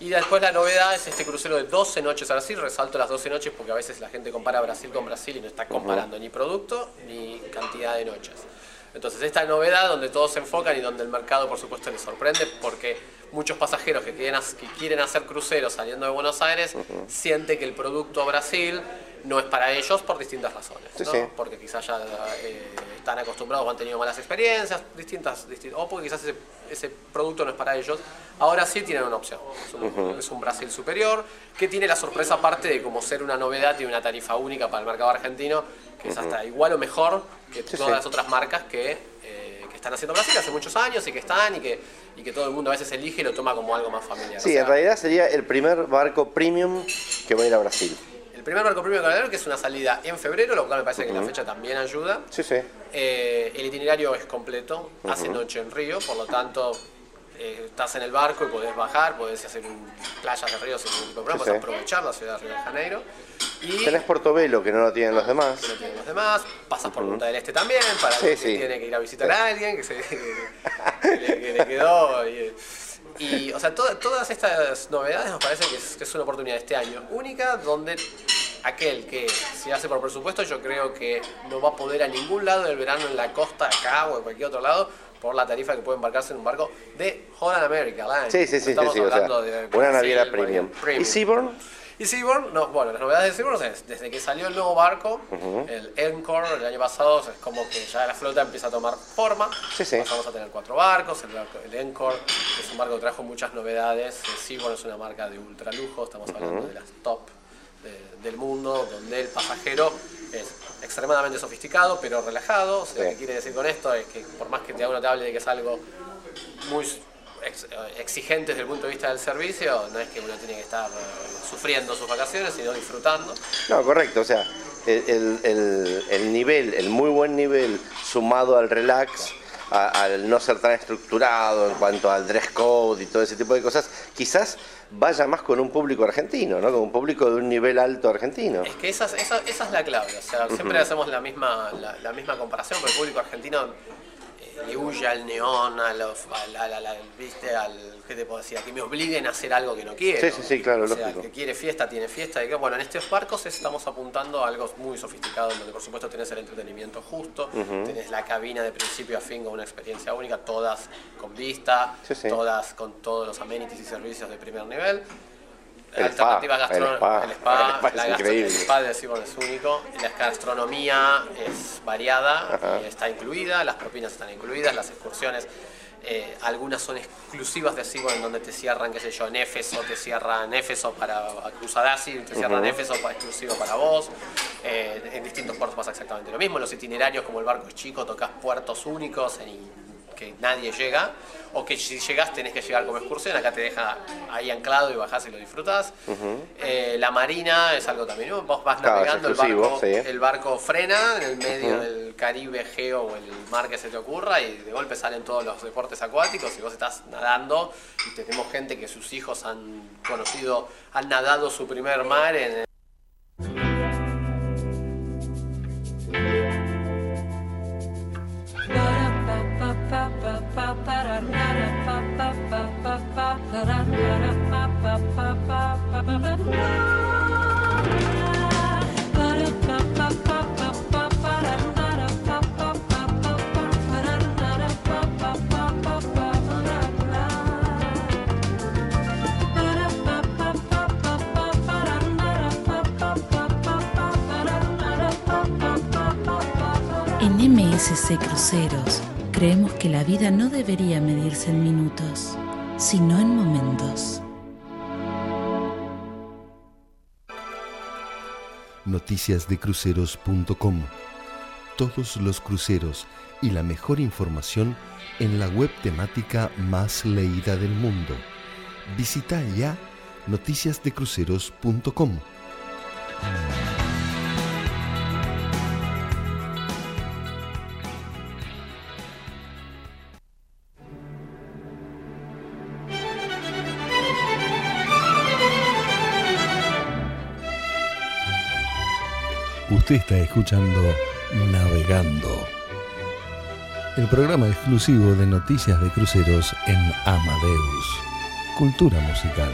Y después la novedad es este crucero de 12 noches a Brasil. Resalto las 12 noches porque a veces la gente compara Brasil con Brasil y no está comparando ni producto ni cantidad de noches. Entonces esta novedad donde todos se enfocan y donde el mercado por supuesto les sorprende porque muchos pasajeros que quieren, hac- que quieren hacer cruceros saliendo de Buenos Aires sienten que el producto Brasil no es para ellos por distintas razones. Sí, ¿no? sí. Porque quizás ya eh, están acostumbrados o han tenido malas experiencias, distintas, distin- o porque quizás ese, ese producto no es para ellos. Ahora sí tienen una opción. Es un, es un Brasil superior, que tiene la sorpresa aparte de como ser una novedad y una tarifa única para el mercado argentino, que es hasta igual o mejor que Sí, todas las otras marcas que están haciendo Brasil hace muchos años y que están y que, y que todo el mundo a veces elige y lo toma como algo más familiar. Sí, O sea, en realidad sería el primer barco premium que va a ir a Brasil. El primer barco premium de Carabinero, que es una salida en febrero, lo cual me parece que la fecha también ayuda. Sí, sí. Eh, el itinerario es completo, hace noche en Río, por lo tanto eh, estás en el barco y podés bajar, podés hacer un, playas de Río sin ningún problema, Sí, podés sí. aprovechar la ciudad de Río de Janeiro. Y Tenés Portobelo, que no lo tienen los demás. que lo tienen los demás, pasas por Punta del Este también, para Sí, que tiene que ir a visitar a alguien, que, se, que le, que le quedó. Y, y, o sea, to- todas estas novedades nos parece que es, que es una oportunidad este año única, donde aquel que se hace por presupuesto, yo creo que no va a poder a ningún lado del verano en la costa acá o en cualquier otro lado por la tarifa que puede embarcarse en un barco de Holland America Line. Sí, sí, sí, sí, Estamos sí, o sea, hablando de una naviera premium. premium. ¿Y Seaborn? Y Seaborn, no, bueno, las novedades de Seaborn es, desde que salió el nuevo barco, el Encore, el año pasado, es como que ya la flota empieza a tomar forma. Sí, sí. Pasamos a tener cuatro barcos, el, barco- el Encore es un barco que trajo muchas novedades. El Seaborn es una marca de ultralujo, estamos hablando de las top de- del mundo, donde el pasajero es extremadamente sofisticado, pero relajado. O sea, Sí. ¿qué quiere decir con esto? Es que por más que te uno te hable de que es algo muy ex- exigente desde el punto de vista del servicio, no es que uno tiene que estar eh, sufriendo sus vacaciones, sino disfrutando. No, correcto, o sea, el- el- el nivel, el muy buen nivel sumado al relax, a- al no ser tan estructurado en cuanto al dress code y todo ese tipo de cosas, quizás vaya más con un público argentino, ¿no? Con un público de un nivel alto argentino. Es que esa, es- esa, esa es la clave, o sea, siempre hacemos la misma, la, la misma comparación, pero el público argentino le huye al neón, a los, al, al- al- al- ¿viste? Al, ¿qué te puedo decir? A que me obliguen a hacer algo que no quiero. Sí, sí, sí, claro, o sea, lógico. que quiere fiesta, tiene fiesta. Y que, bueno, en estos barcos estamos apuntando a algo muy sofisticado, donde por supuesto tenés el entretenimiento justo, tenés la cabina de principio a fin con una experiencia única, todas con vista, Sí, sí. todas con todos los amenities y servicios de primer nivel. El Alternativa spa, gastro- el spa. el spa, El spa es la gastro- increíble. el spa es único, la gastronomía es variada, Ajá. y está incluida, las propinas están incluidas, las excursiones, eh, algunas son exclusivas de Seaborn en donde te cierran, qué sé yo, en Éfeso, te cierran Éfeso para Cruzadasi, te cierran Éfeso para, exclusivo para vos, eh, en distintos puertos pasa exactamente lo mismo, los itinerarios como el barco es chico, tocas puertos únicos en que nadie llega, o que si llegas tenés que llegar como excursión, acá te deja ahí anclado y bajás y lo disfrutás. Eh, la marina es algo también, ¿no? vos vas Claro, navegando, el barco, sí. el barco frena en el medio Ujú. del Caribe, Egeo o el mar que se te ocurra y de golpe salen todos los deportes acuáticos y vos estás nadando y tenemos gente que sus hijos han conocido, han nadado su primer mar en En MSC Cruceros creemos que la vida no debería medirse en minutos, sino en momentos. noticiasdecruceros.com. Todos los cruceros y la mejor información en la web temática más leída del mundo. Visita ya noticiasdecruceros.com. Usted está escuchando Navegando, el programa exclusivo de noticias de cruceros en Amadeus. Cultura musical.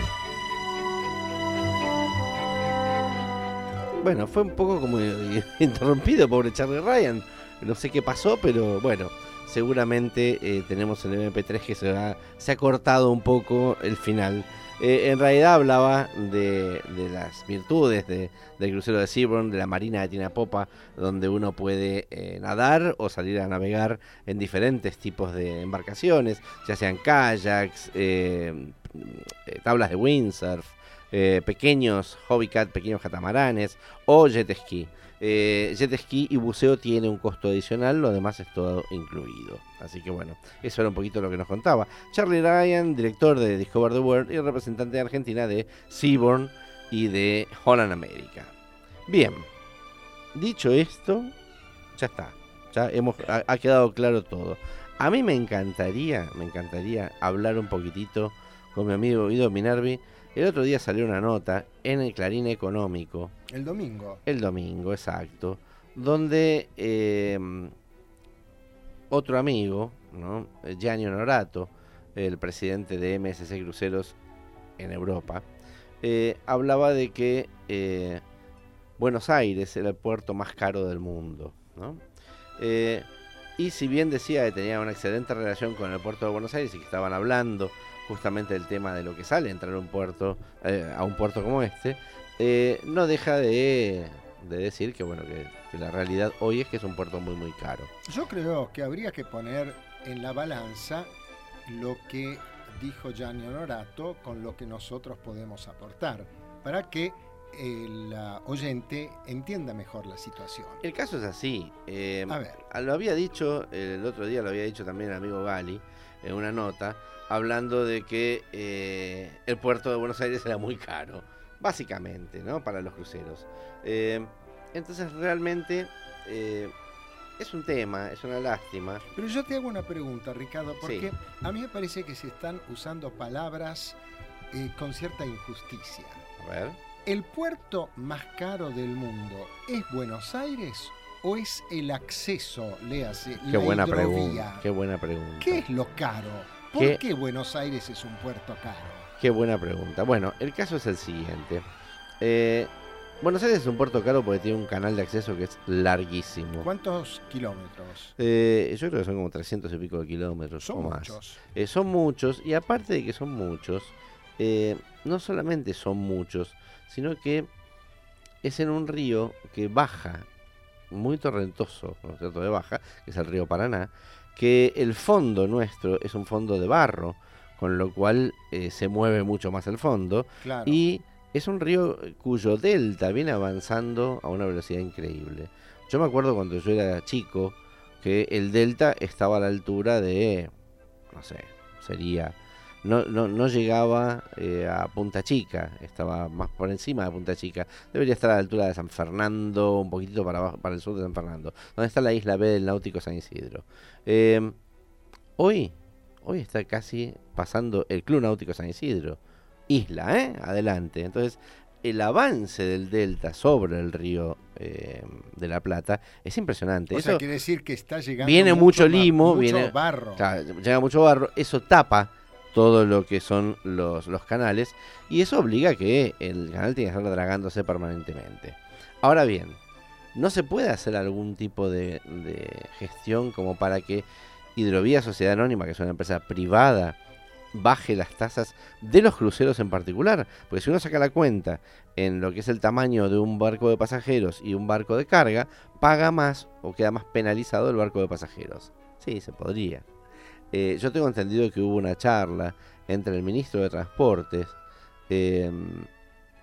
Bueno, fue un poco como interrumpido, pobre Charlie Ryan. No sé qué pasó, pero bueno, seguramente eh, tenemos el MP3 que se ha, se ha cortado un poco el final. Eh, en realidad hablaba de, de las virtudes de- del crucero de Seabourn, de la marina de Tina Popa, donde uno puede eh, nadar o salir a navegar en diferentes tipos de embarcaciones, ya sean kayaks, eh, eh, tablas de windsurf, eh, pequeños hobbycat, pequeños catamaranes o jet ski. Eh, jet ski y buceo tiene un costo adicional, lo demás es todo incluido. Así que bueno, eso era un poquito lo que nos contaba. Charlie Ryan, director de Discover the World y representante de Argentina de Seaborn y de Holland America. Bien, dicho esto, ya está. Ya hemos, ha, quedado claro todo. A mí me encantaría, me encantaría hablar un poquitito con mi amigo Guido Minervi. El otro día salió una nota en el Clarín Económico El domingo. el domingo, exacto, donde eh, otro amigo, ¿no? Gianni Honorato, el presidente de MSC Cruceros en Europa, eh, hablaba de que eh, Buenos Aires era el puerto más caro del mundo. ¿no? Eh, y si bien decía que tenía una excelente relación con el puerto de Buenos Aires y que estaban hablando justamente del tema de lo que sale entrar a un puerto, eh, a un puerto como este, eh, no deja de, de decir que bueno que, que la realidad hoy es que es un puerto muy muy caro. Yo creo que habría que poner en la balanza lo que dijo Gianni Honorato con lo que nosotros podemos aportar, para que el ah, oyente entienda mejor la situación. El caso es así. eh, A ver. Lo había dicho, el otro día lo había dicho también el amigo Gali en una nota, hablando de que eh, el puerto de Buenos Aires era muy caro, básicamente, ¿no? Para los cruceros. Eh, entonces realmente eh, es un tema, es una lástima. Pero yo te hago una pregunta, Ricardo, porque Sí. a mí me parece que se están usando palabras con cierta injusticia. A ver. ¿El puerto más caro del mundo es Buenos Aires o es el acceso, léase, Qué la buena hidrovía? pregunta. Qué buena pregunta. ¿Qué es lo caro? ¿Por ¿Qué? qué Buenos Aires es un puerto caro? Qué buena pregunta. Bueno, el caso es el siguiente. Eh, Buenos Aires es un puerto caro porque tiene un canal de acceso que es larguísimo. ¿Cuántos kilómetros? Eh, yo creo que son como 300 y pico de kilómetros Son o más. muchos. Eh, son muchos, y aparte de que son muchos, eh, no solamente son muchos, sino que es en un río que baja, muy torrentoso, ¿no es cierto? De baja, que es el río Paraná, que el fondo nuestro es un fondo de barro, con lo cual eh, se mueve mucho más el fondo, Claro. y es un río cuyo delta viene avanzando a una velocidad increíble. Yo me acuerdo cuando yo era chico que el delta estaba a la altura de, no sé, sería, no, no, no llegaba eh, a Punta Chica, estaba más por encima de Punta Chica. Debería estar a la altura de San Fernando, un poquitito para abajo, para el sur de San Fernando, donde está la isla B del Náutico San Isidro. Eh, hoy, hoy está casi pasando el Club Náutico San Isidro isla, ¿eh? Adelante. Entonces, el avance del delta sobre el río eh, de la Plata es impresionante. o Eso sea, quiere decir que está llegando viene mucho limo, viene barro. llega mucho barro, eso tapa todo lo que son los, los canales y eso obliga a que el canal tenga que estar dragándose permanentemente. Ahora bien, ¿no se puede hacer algún tipo de, de gestión como para que Hidrovía Sociedad Anónima, que es una empresa privada, baje las tasas de los cruceros en particular. Porque si uno saca la cuenta en lo que es el tamaño de un barco de pasajeros y un barco de carga, paga más o queda más penalizado el barco de pasajeros. Sí, se podría. Eh, yo tengo entendido que hubo una charla entre el ministro de Transportes, eh,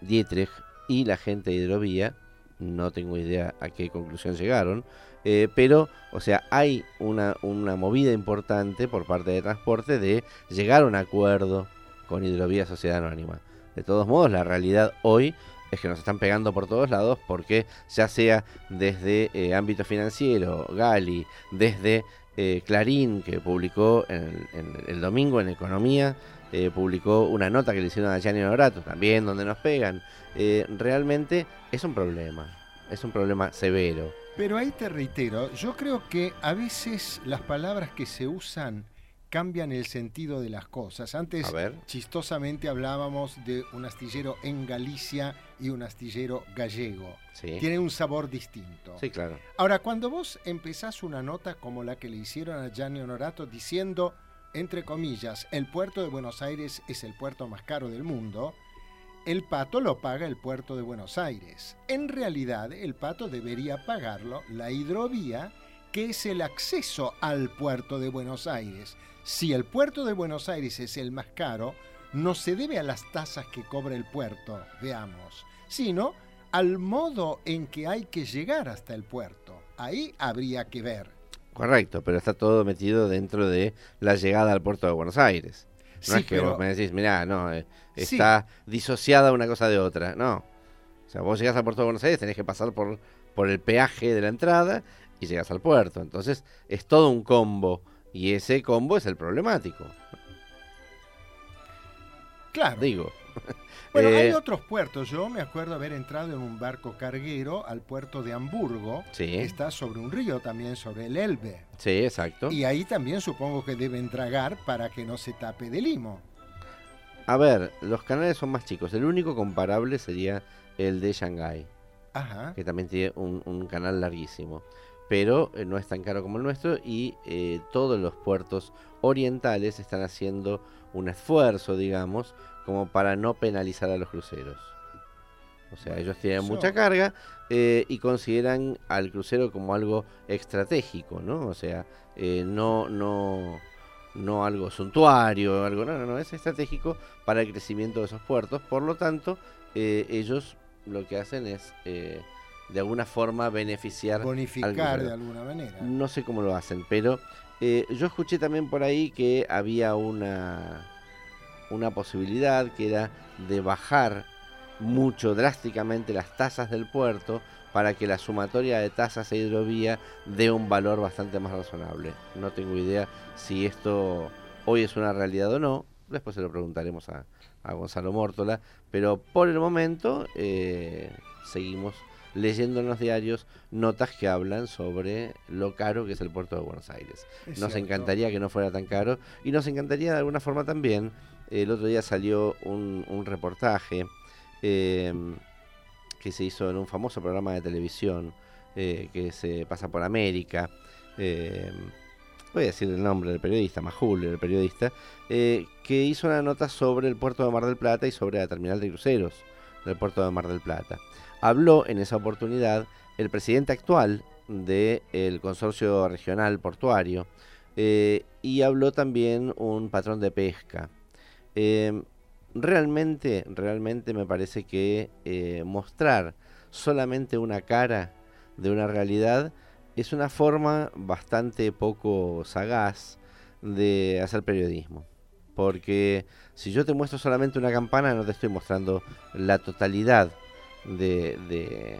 Dietrich, y la gente de Hidrovía. No tengo idea a qué conclusión llegaron. Eh, pero, o sea, hay una, una movida importante por parte de transporte de llegar a un acuerdo con Hidrovía Sociedad Anónima. De todos modos, la realidad hoy es que nos están pegando por todos lados porque ya sea desde eh, ámbito financiero, Gali, desde eh, Clarín, que publicó en, el domingo en Economía, eh, publicó una nota que le hicieron a Gianni Norato, también donde nos pegan. Eh, realmente es un problema, es un problema severo. Pero ahí te reitero, yo creo que a veces las palabras que se usan cambian el sentido de las cosas. Antes, chistosamente, hablábamos de un astillero en Galicia y un astillero gallego. Sí, Tienen un sabor distinto. sí claro. Ahora, cuando vos empezás una nota como la que le hicieron a Gianni Honorato diciendo, entre comillas, el puerto de Buenos Aires es el puerto más caro del mundo, el pato lo paga el puerto de Buenos Aires. En realidad, el pato debería pagarlo la hidrovía, que es el acceso al puerto de Buenos Aires. Si el puerto de Buenos Aires es el más caro, no se debe a las tasas que cobra el puerto, veamos, sino al modo en que hay que llegar hasta el puerto. Ahí habría que ver. Correcto, pero está todo metido dentro de la llegada al puerto de Buenos Aires. No Sí, es que pero- vos me decís, mirá, no, eh, Sí. está disociada una cosa de otra. No. O sea, vos llegás al puerto de Buenos Aires, tenés que pasar por, por el peaje de la entrada y llegas al puerto. Entonces, es todo un combo. Y ese combo es el problemático. Claro. Digo. Bueno, Eh, hay otros puertos. Yo me acuerdo haber entrado en un barco carguero al puerto de Hamburgo, Sí. que está sobre un río también, sobre el Elbe. Sí, exacto. Y ahí también supongo que deben tragar para que no se tape de limo. A ver, los canales son más chicos. El único comparable sería el de Shanghái. Ajá. que también tiene un, un canal larguísimo. Pero eh, no es tan caro como el nuestro y eh, todos los puertos orientales están haciendo un esfuerzo, digamos, como para no penalizar a los cruceros. O sea, ellos tienen Eso- mucha carga eh, y consideran al crucero como algo estratégico, ¿no? O sea, eh, no, no, no algo suntuario, algo, no, no, no, es estratégico para el crecimiento de esos puertos. Por lo tanto, eh, ellos lo que hacen es eh, de alguna forma beneficiar Bonificar de alguna manera. No sé cómo lo hacen, pero eh, yo escuché también por ahí que había una, una posibilidad que era de bajar mucho drásticamente las tasas del puerto para que la sumatoria de tasas e hidrovía dé un valor bastante más razonable. No tengo idea si esto hoy es una realidad o no. Después se lo preguntaremos a, a Gonzalo Mórtola. Pero por el momento eh, seguimos leyendo en los diarios notas que hablan sobre lo caro que es el puerto de Buenos Aires. Es Nos cierto. encantaría que no fuera tan caro y nos encantaría de alguna forma también. El otro día salió un, un reportaje eh, que se hizo en un famoso programa de televisión eh, que se pasa por América. eh, voy a decir el nombre del periodista, Majul, el periodista, eh, que hizo una nota sobre el puerto de Mar del Plata y sobre la terminal de cruceros del puerto de Mar del Plata. Habló en esa oportunidad el presidente actual del consorcio regional portuario eh, y habló también un patrón de pesca. Eh, realmente, realmente me parece que eh, mostrar solamente una cara de una realidad es una forma bastante poco sagaz de hacer periodismo. Porque si yo te muestro solamente una campana, no te estoy mostrando la totalidad de, de-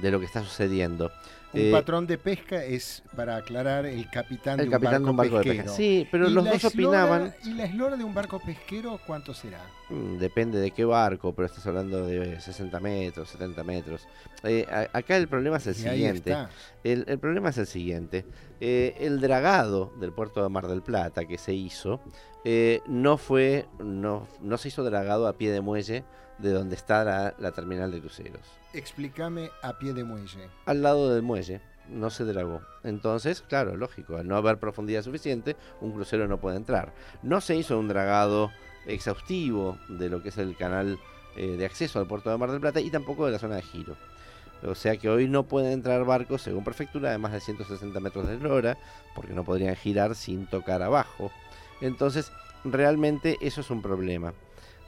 de lo que está sucediendo. Un Eh, patrón de pesca es, para aclarar, el capitán, el de, un capitán de un barco de pesca. Sí, pero ¿Y los dos eslora- opinaban, ¿Y la eslora de un barco pesquero cuánto será? mm, depende de qué barco, pero estás hablando de 60 metros, 70 metros. Eh, a- acá el problema es el Y siguiente. El, el problema es el siguiente. Eh, el dragado del puerto de Mar del Plata que se hizo, eh, no fue, no, no se hizo dragado a pie de muelle de donde está la, la terminal de cruceros. Explícame a pie de muelle. Al lado del muelle no se dragó. Entonces, claro, lógico, al no haber profundidad suficiente, un crucero no puede entrar. No se hizo un dragado exhaustivo de lo que es el canal eh, de acceso al puerto de Mar del Plata y tampoco de la zona de giro. O sea que hoy no pueden entrar barcos, según prefectura, de más de 160 metros de eslora, porque no podrían girar sin tocar abajo. Entonces, realmente eso es un problema.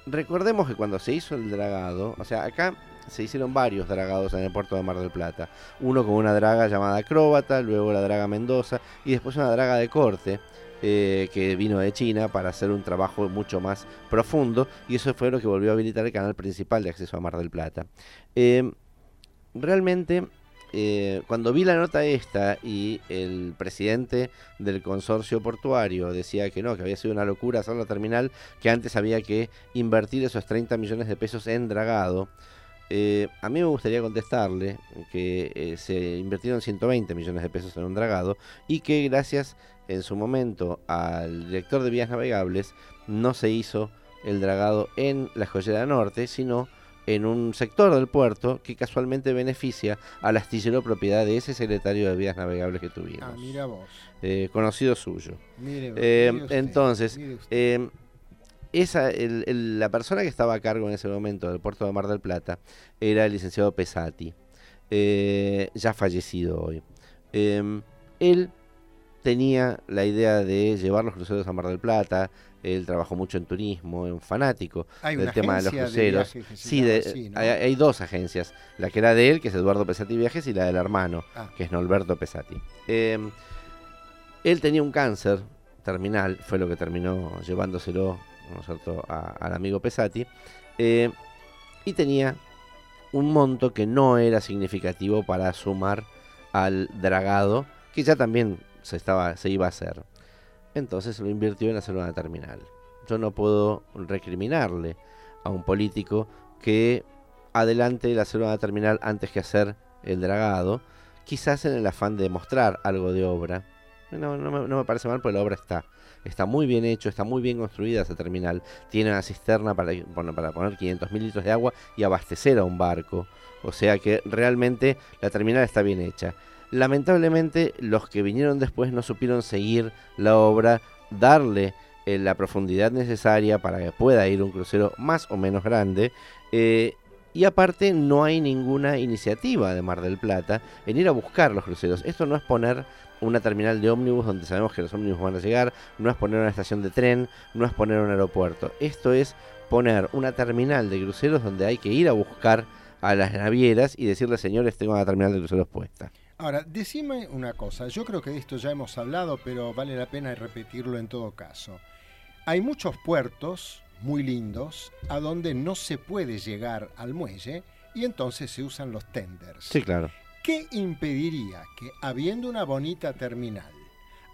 Recordemos que cuando se hizo el dragado, o sea, acá se hicieron varios dragados en el puerto de Mar del Plata. Uno con una draga llamada Acróbata, luego la draga Mendoza y después una draga de corte eh, que vino de China para hacer un trabajo mucho más profundo y eso fue lo que volvió a habilitar el canal principal de acceso a Mar del Plata. Eh, realmente, eh, cuando vi la nota esta y el presidente del consorcio portuario decía que no, que había sido una locura hacer la terminal, que antes había que invertir esos 30 millones de pesos en dragado, eh, a mí me gustaría contestarle que eh, se invirtieron 120 millones de pesos en un dragado y que gracias en su momento al director de vías navegables no se hizo el dragado en la Joyera Norte, sino en un sector del puerto que casualmente beneficia al astillero propiedad de ese secretario de vías navegables que tuvimos, Ah, mira vos. eh, conocido suyo. Mire, Eh, mire usted, entonces, mire eh, esa, el- el- la persona que estaba a cargo en ese momento del puerto de Mar del Plata era el licenciado Pesati, eh, ya fallecido hoy. Él tenía la idea de llevar los cruceros a Mar del Plata, él trabajó mucho en turismo, en fanático Hay del tema de los de cruceros. sí, llama de- así, ¿no? hay, hay dos agencias, la que era de él, que es Eduardo Pesati Viajes, y la del hermano, Ah. que es Norberto Pesati. Eh, él tenía un cáncer terminal, fue lo que terminó llevándoselo ¿no es cierto? a- al amigo Pesati, eh, y tenía un monto que no era significativo para sumar al dragado, que ya también se, estaba, se iba a hacer. Entonces lo invirtió en hacer una terminal. Yo no puedo recriminarle a un político que adelante el hacer una terminal antes que hacer el dragado, quizás en el afán de mostrar algo de obra. No, no, me, parece mal porque la obra está. Está muy bien hecho, está muy bien construida esa terminal. Tiene una cisterna para poner 500 mil litros de agua y abastecer a un barco. O sea que realmente la terminal está bien hecha. Lamentablemente los que vinieron después no supieron seguir la obra, darle eh, la profundidad necesaria para que pueda ir un crucero más o menos grande. eh, y aparte no hay ninguna iniciativa de Mar del Plata en ir a buscar los cruceros. Esto no es poner una terminal de ómnibus donde sabemos que los ómnibus van a llegar, no es poner una estación de tren, no es poner un aeropuerto. Esto es poner una terminal de cruceros donde hay que ir a buscar a las navieras y decirle, señores, tengo una terminal de cruceros puesta. Ahora, decime una cosa, yo creo que de esto ya hemos hablado, pero vale la pena repetirlo en todo caso. Hay muchos puertos muy lindos a donde no se puede llegar al muelle y entonces se usan los tenders. Sí, claro. ¿Qué impediría que, habiendo una bonita terminal,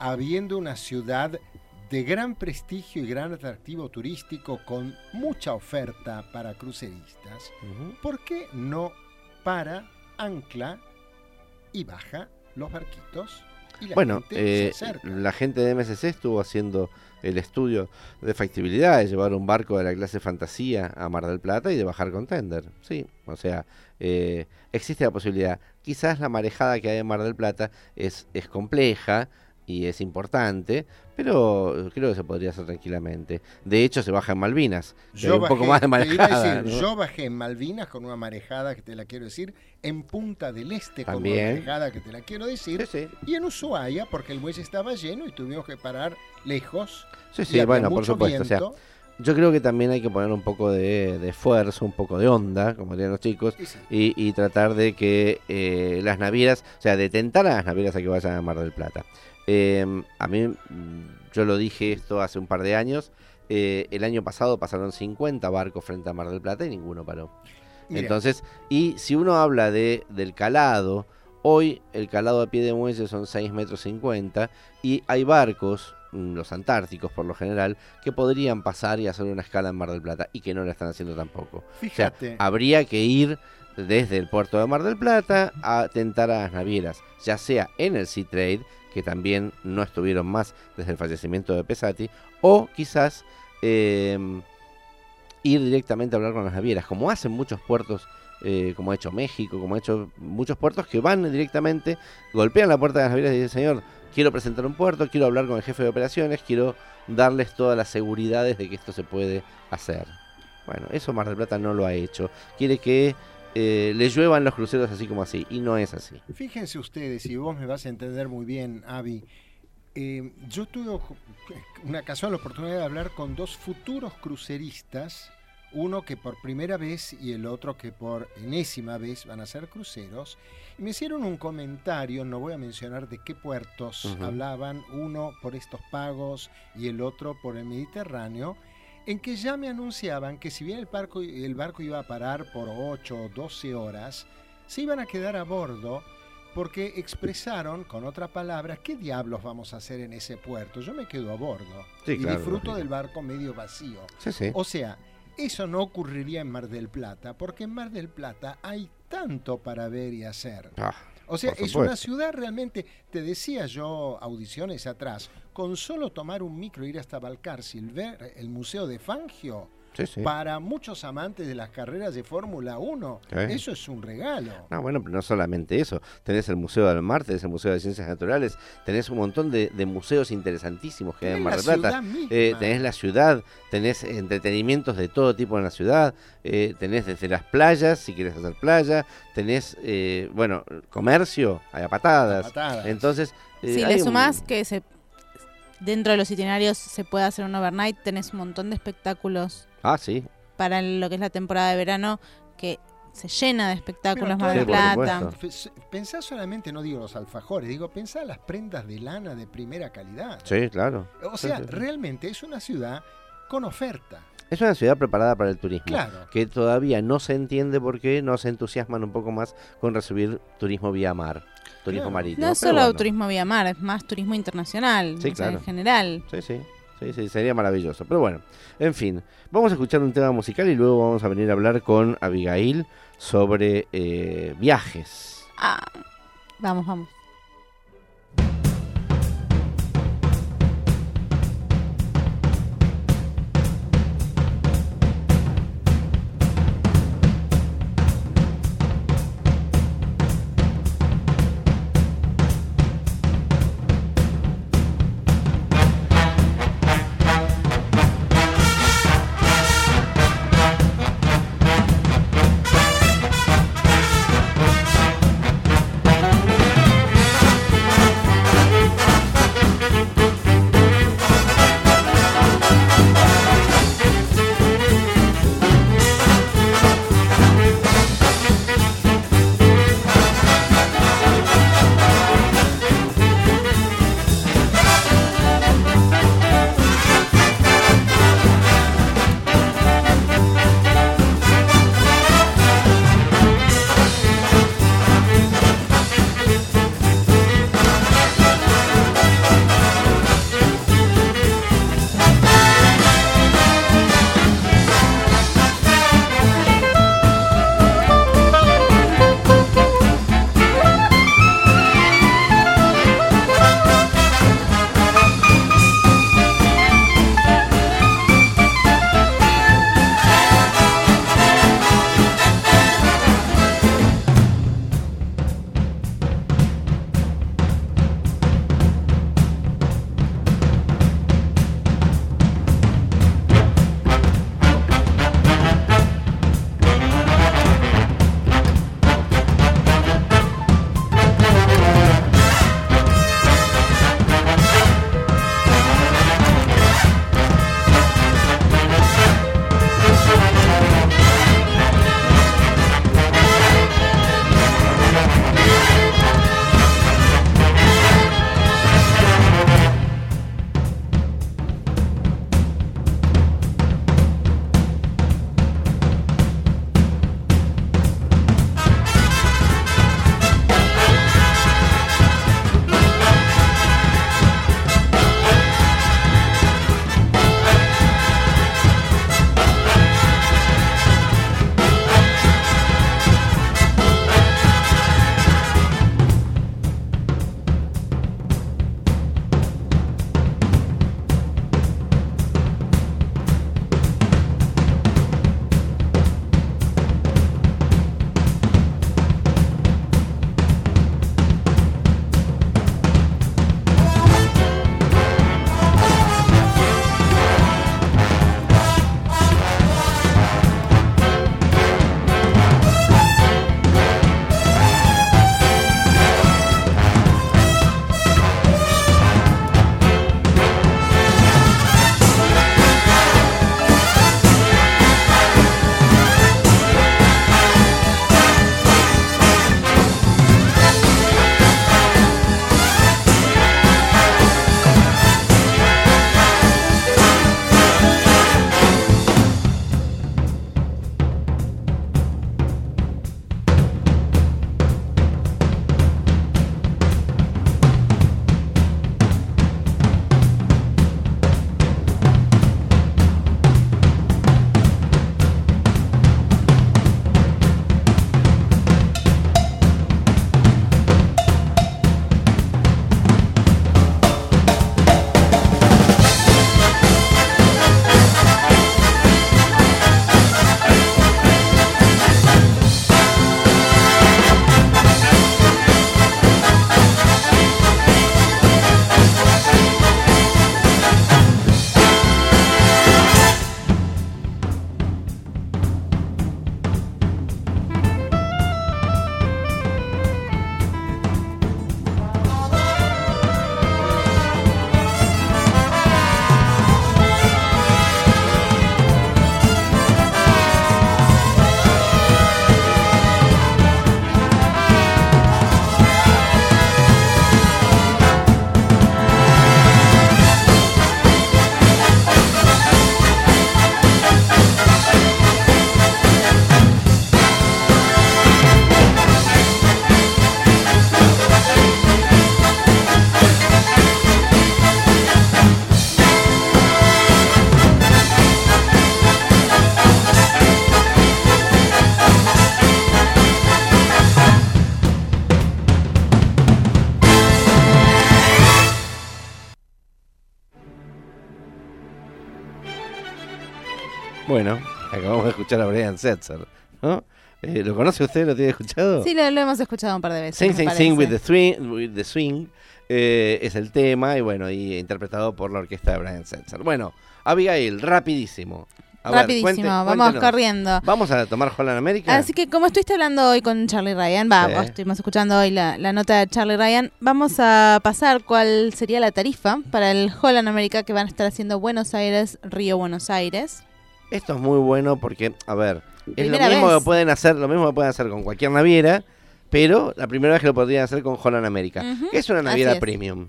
habiendo una ciudad de gran prestigio y gran atractivo turístico con mucha oferta para cruceristas. ¿por qué no para, ancla y baja los barquitos? Y la Bueno, gente eh, se acerca. la gente de MSC estuvo haciendo el estudio de factibilidad de llevar un barco de la clase fantasía a Mar del Plata y de bajar con tender. Sí, o sea, eh, existe la posibilidad. Quizás la marejada que hay en Mar del Plata es, es compleja y es importante, pero creo que se podría hacer tranquilamente. De hecho, se baja en Malvinas, hay un poco más de marejada. decir, ¿no? yo bajé en Malvinas con una marejada que te la quiero decir, en Punta del Este con una También. marejada que te la quiero decir, Sí, sí. y en Ushuaia porque el muelle estaba lleno y tuvimos que parar lejos. Sí, sí, bueno, por supuesto. O sea, viento. yo creo que también hay que poner un poco de, de esfuerzo, un poco de onda, como dirían los chicos, Y sí. y, y tratar de que eh, las navieras, o sea, de tentar a las navieras a que vayan a Mar del Plata. Eh, a mí, mm, yo lo dije esto hace un par de años, eh, el año pasado pasaron 50 barcos frente a Mar del Plata y ninguno paró. Mira, Entonces, y si uno habla de, del calado Hoy el calado a pie de muelle son 6 metros 50 y hay barcos, mm, los antárticos por lo general, que podrían pasar y hacer una escala en Mar del Plata y que no la están haciendo tampoco. O sea, Fíjate. habría que ir desde el puerto de Mar del Plata a tentar a las navieras, ya sea en el Sea Trade, que también no estuvieron más desde el fallecimiento de Pesati, o quizás eh, ir directamente a hablar con las navieras, como hacen muchos puertos, eh, como ha hecho México, como ha hecho muchos puertos que van directamente, golpean la puerta de las navieras y dicen, señor, quiero presentar un puerto, quiero hablar con el jefe de operaciones, quiero darles todas las seguridades de que esto se puede hacer. Bueno, eso Mar del Plata no lo ha hecho. Quiere que eh, le lluevan los cruceros así como así, y no es así. Fíjense ustedes, y vos me vas a entender muy bien, Avi. eh, yo tuve una casual oportunidad de hablar con dos futuros cruceristas, uno que por primera vez y el otro que por enésima vez van a ser cruceros, y me hicieron un comentario, no voy a mencionar de qué puertos Ujú. hablaban, uno por estos pagos y el otro por el Mediterráneo, en que ya me anunciaban que si bien el barco, el barco iba a parar por 8 o 12 horas, se iban a quedar a bordo porque expresaron con otra palabra qué diablos vamos a hacer en ese puerto. Yo me quedo a bordo Sí, y claro, disfruto del barco medio vacío. Sí, sí. O sea, eso no ocurriría en Mar del Plata, porque en Mar del Plata hay tanto para ver y hacer. Ah, O sea, es una ciudad realmente, te decía yo audiciones atrás, con solo tomar un micro, ir hasta Valcárcel, ver el Museo de Fangio, sí, sí. para muchos amantes de las carreras de Fórmula 1, Sí. eso es un regalo. No, bueno, pero no solamente eso. Tenés el Museo del Mar, tenés el Museo de Ciencias Naturales, tenés un montón de, de museos interesantísimos que hay en Mar del Plata. Eh, tenés la ciudad, tenés entretenimientos de todo tipo en la ciudad, eh, tenés desde las playas, si quieres hacer playa, tenés, eh, bueno, comercio, hay a patadas. A patadas. Entonces, eh, Si le un- sumás que se dentro de los itinerarios se puede hacer un overnight, tenés un montón de espectáculos Ah, sí, para lo que es la temporada de verano que se llena de espectáculos Mar del Plata. Pensá solamente, no digo los alfajores, digo, pensá las prendas de lana de primera calidad. sí, claro. O sea, sí, sí. realmente es una ciudad con oferta. Es una ciudad preparada para el turismo. Claro. Que todavía no se entiende por qué no se entusiasman un poco más con recibir turismo vía mar, turismo Claro. marítimo. No solo bueno. turismo vía mar, es más turismo internacional, Sí, o sea, claro. en general. Sí, sí, sí, sí, sería maravilloso. Pero bueno, en fin, vamos a escuchar un tema musical y luego vamos a venir a hablar con Abigail sobre eh, viajes. Ah, vamos, vamos. Escuchar a Brian Setzer, ¿no? Eh, ¿Lo conoce usted? ¿Lo tiene escuchado? Sí, lo, lo hemos escuchado un par de veces. Sing, sing, sing with the swing, with the swing eh, es el tema y bueno, y interpretado por la orquesta de Brian Setzer. Bueno, Abigail, rapidísimo. A ver, Rapidísimo, cuente- vamos cuéntenos. corriendo. ¿Vamos a tomar Holland América? Así que como estuviste hablando hoy con Charlie Ryan, va, Sí. estuvimos escuchando hoy la, la nota de Charlie Ryan, vamos a pasar cuál sería la tarifa para el Holland America que van a estar haciendo Buenos Aires, Río Buenos Aires. Esto es muy bueno porque, a ver, es lo mismo vez. que pueden hacer, lo mismo que pueden hacer con cualquier naviera, pero la primera vez que lo podrían hacer con Holland que es una naviera es. premium.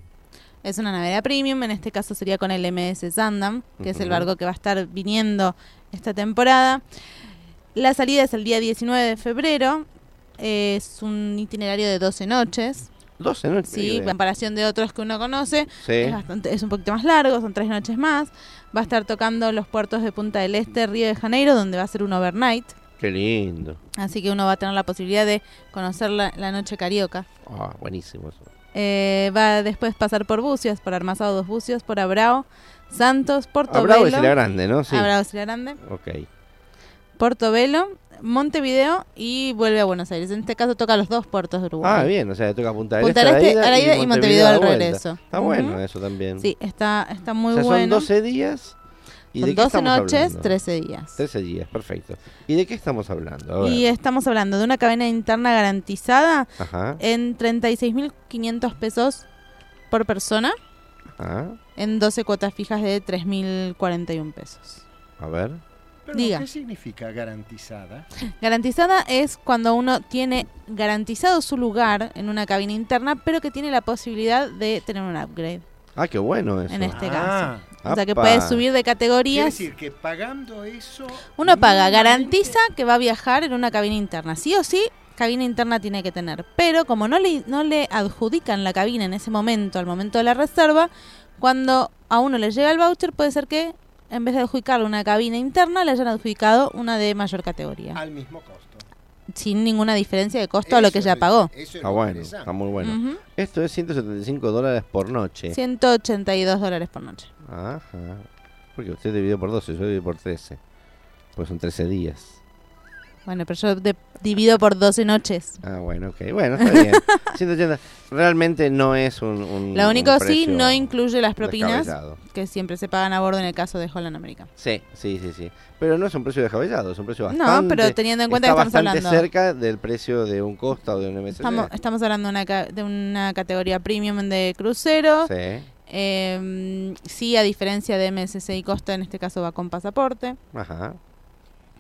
Es una naviera premium, en este caso sería con el MS Sandam, que es el barco que va a estar viniendo esta temporada. La salida es el día 19 de febrero, es un itinerario de 12 noches. 12, ¿no? Sí, en comparación de otros que uno conoce, Sí. es, bastante, es un poquito más largo, son tres noches más. Va a estar tocando los puertos de Punta del Este, Río de Janeiro, donde va a ser un overnight. Qué lindo. Así que uno va a tener la posibilidad de conocer la, la noche carioca. Ah, buenísimo eso. Eh, va a después pasar por Bucios, por Armasado dos Bucios, por Abrao, Santos, Portobelo. Bravo y Isla Grande, ¿no? Sí. Abrao, Isla Grande, Ok. Portobelo, Montevideo y vuelve a Buenos Aires. En este caso toca los dos puertos de Uruguay. Ah, bien, o sea, toca Punta del Punta Este a la ida a la ida y Montevideo al regreso. Está Ujú. bueno eso también. Sí, está, está muy o sea, bueno. son 12 días. ¿Y Son de qué 12 estamos noches, hablando? 13 días. 13 días, perfecto. ¿Y de qué estamos hablando? A ver. Y estamos hablando de una cabina interna garantizada Ajá. en 36.500 pesos por persona, ajá. en 12 cuotas fijas de 3.041 pesos. A ver. Pero, Diga. ¿Qué significa garantizada? Garantizada es cuando uno tiene garantizado su lugar en una cabina interna, pero que tiene la posibilidad de tener un upgrade Ah, qué bueno eso. en este Ah, caso. O sea que puede subir de categorías. decir que pagando eso... Uno paga, garantiza que va a viajar en una cabina interna. Sí o sí, cabina interna tiene que tener. Pero como no le, no le adjudican la cabina en ese momento, al momento de la reserva, cuando a uno le llega el voucher, puede ser que en vez de adjudicarle una cabina interna, le hayan adjudicado una de mayor categoría. Al mismo costo. Sin ninguna diferencia de costo a lo que es ya pagó. Eso es Está lo bueno, está muy bueno. Ujú. Esto es 175 dólares por noche. 182 dólares por noche. Ajá. Porque usted dividió por 12, yo divido por 13. Pues son 13 días. Bueno, pero yo de- divido por 12 noches. Ah, bueno, ok. Bueno, está bien. 180. Realmente no es un. un Lo único un sí, no incluye las propinas que siempre se pagan a bordo en el caso de Holland America. Sí, sí, sí, sí. Pero no es un precio descabellado, es un precio No, bastante. pero teniendo en cuenta está que estamos bastante hablando- cerca del precio de un Costa o de un MSC. Estamos, estamos hablando de una, de una categoría premium de crucero. Sí. Eh, sí, a diferencia de MSC y Costa, en este caso va con pasaporte. Ajá.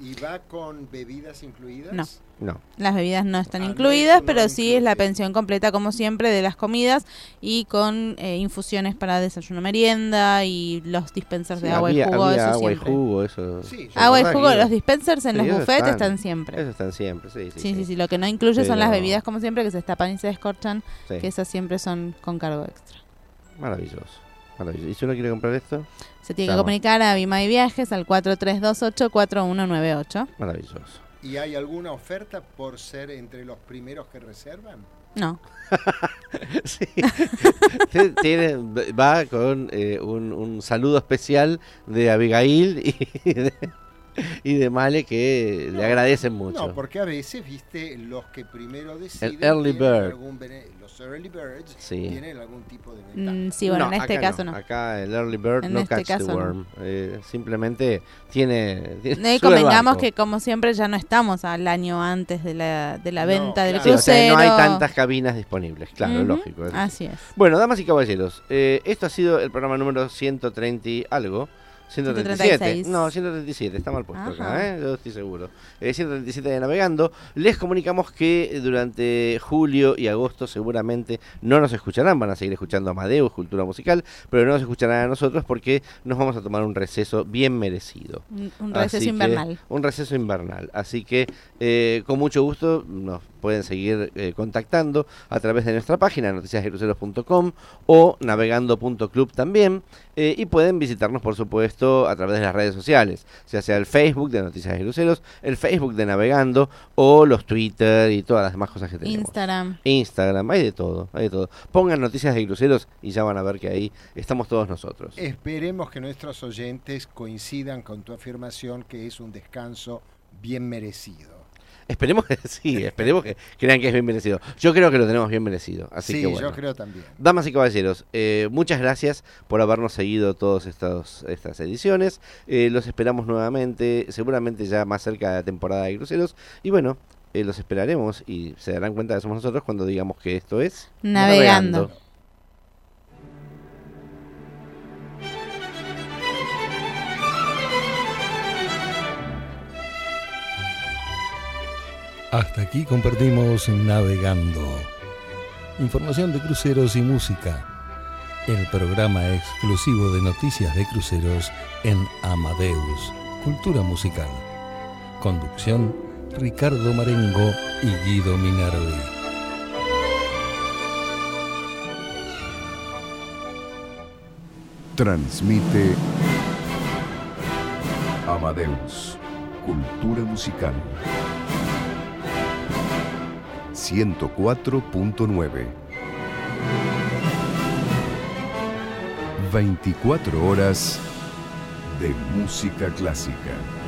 ¿Y va con bebidas incluidas? No. No. Las bebidas no están Ah, incluidas, eso no pero sí es la pensión completa, como siempre, de las comidas y con eh, infusiones para desayuno merienda y los dispensers de agua había, y jugo. había eso agua y siempre. jugo, eso. Sí, ¿se Agua y jugo, los dispensers en Sí, los buffets están. están siempre. Esos están siempre, sí, sí. Sí, sí, sí. Lo que no incluye son las bebidas, como siempre, que se destapan y se descorchan, Sí. que esas siempre son con cargo extra. Maravilloso. Maravilloso. ¿Y si uno quiere comprar esto? Se tiene que comunicar a Bimay Viajes al 4328-4198. Maravilloso. ¿Y hay alguna oferta por ser entre los primeros que reservan? No, Sí. Tiene- va con eh, un, un saludo especial de Abigail y de, y de Male que le agradecen mucho. No, porque a veces, viste, los que primero deciden... early tienen bird. algún early birds Sí. tienen algún tipo de ventaja. Mm, sí, bueno, No, en este acá caso no. Acá el early bird En no este catch the no. worm. Eh, simplemente tiene. tiene- Y convengamos que, como siempre, ya no estamos al año antes de la, de la No, venta del claro. Sí, o sea, crucero. no hay tantas cabinas disponibles, claro, lógico. Así es. Bueno, damas y caballeros, eh, esto ha sido el programa número 130 y algo. 137. 136. No, 137, está mal puesto Ajá. acá, ¿eh? yo estoy seguro. Eh, 137 de Navegando. Les comunicamos que durante julio y agosto seguramente no nos escucharán, van a seguir escuchando a Amadeus, Cultura Musical, pero no nos escucharán a nosotros porque nos vamos a tomar un receso bien merecido. Un, receso que- invernal. un receso invernal. Así que eh, con mucho gusto nos pueden seguir eh, contactando a través de nuestra página noticiasdecruceros.com o navegando.club también. eh, y pueden visitarnos, por supuesto, esto a través de las redes sociales, ya sea el Facebook de Noticias de Cruceros, el Facebook de Navegando o los Twitter y todas las demás cosas que tenemos. Instagram. Instagram, hay de todo, hay de todo. Pongan Noticias de Cruceros y ya van a ver que ahí estamos todos nosotros. Esperemos que nuestros oyentes coincidan con tu afirmación que es un descanso bien merecido. Esperemos que sí, esperemos que crean que es bien merecido. Yo creo que lo tenemos bien merecido. Así sí, que bueno. yo creo también. Damas y caballeros, eh, muchas gracias por habernos seguido todas estas ediciones. Eh, los esperamos nuevamente, seguramente ya más cerca de la temporada de cruceros. Y bueno, eh, los esperaremos y se darán cuenta que somos nosotros cuando digamos que esto es Navegando. Hasta aquí compartimos Navegando. Información de cruceros y música. El programa exclusivo de noticias de cruceros en Amadeus, Cultura Musical. Conducción, Ricardo Marengo y Guido Minardi. Transmite Amadeus, Cultura Musical. 104.9. 24 horas de música clásica.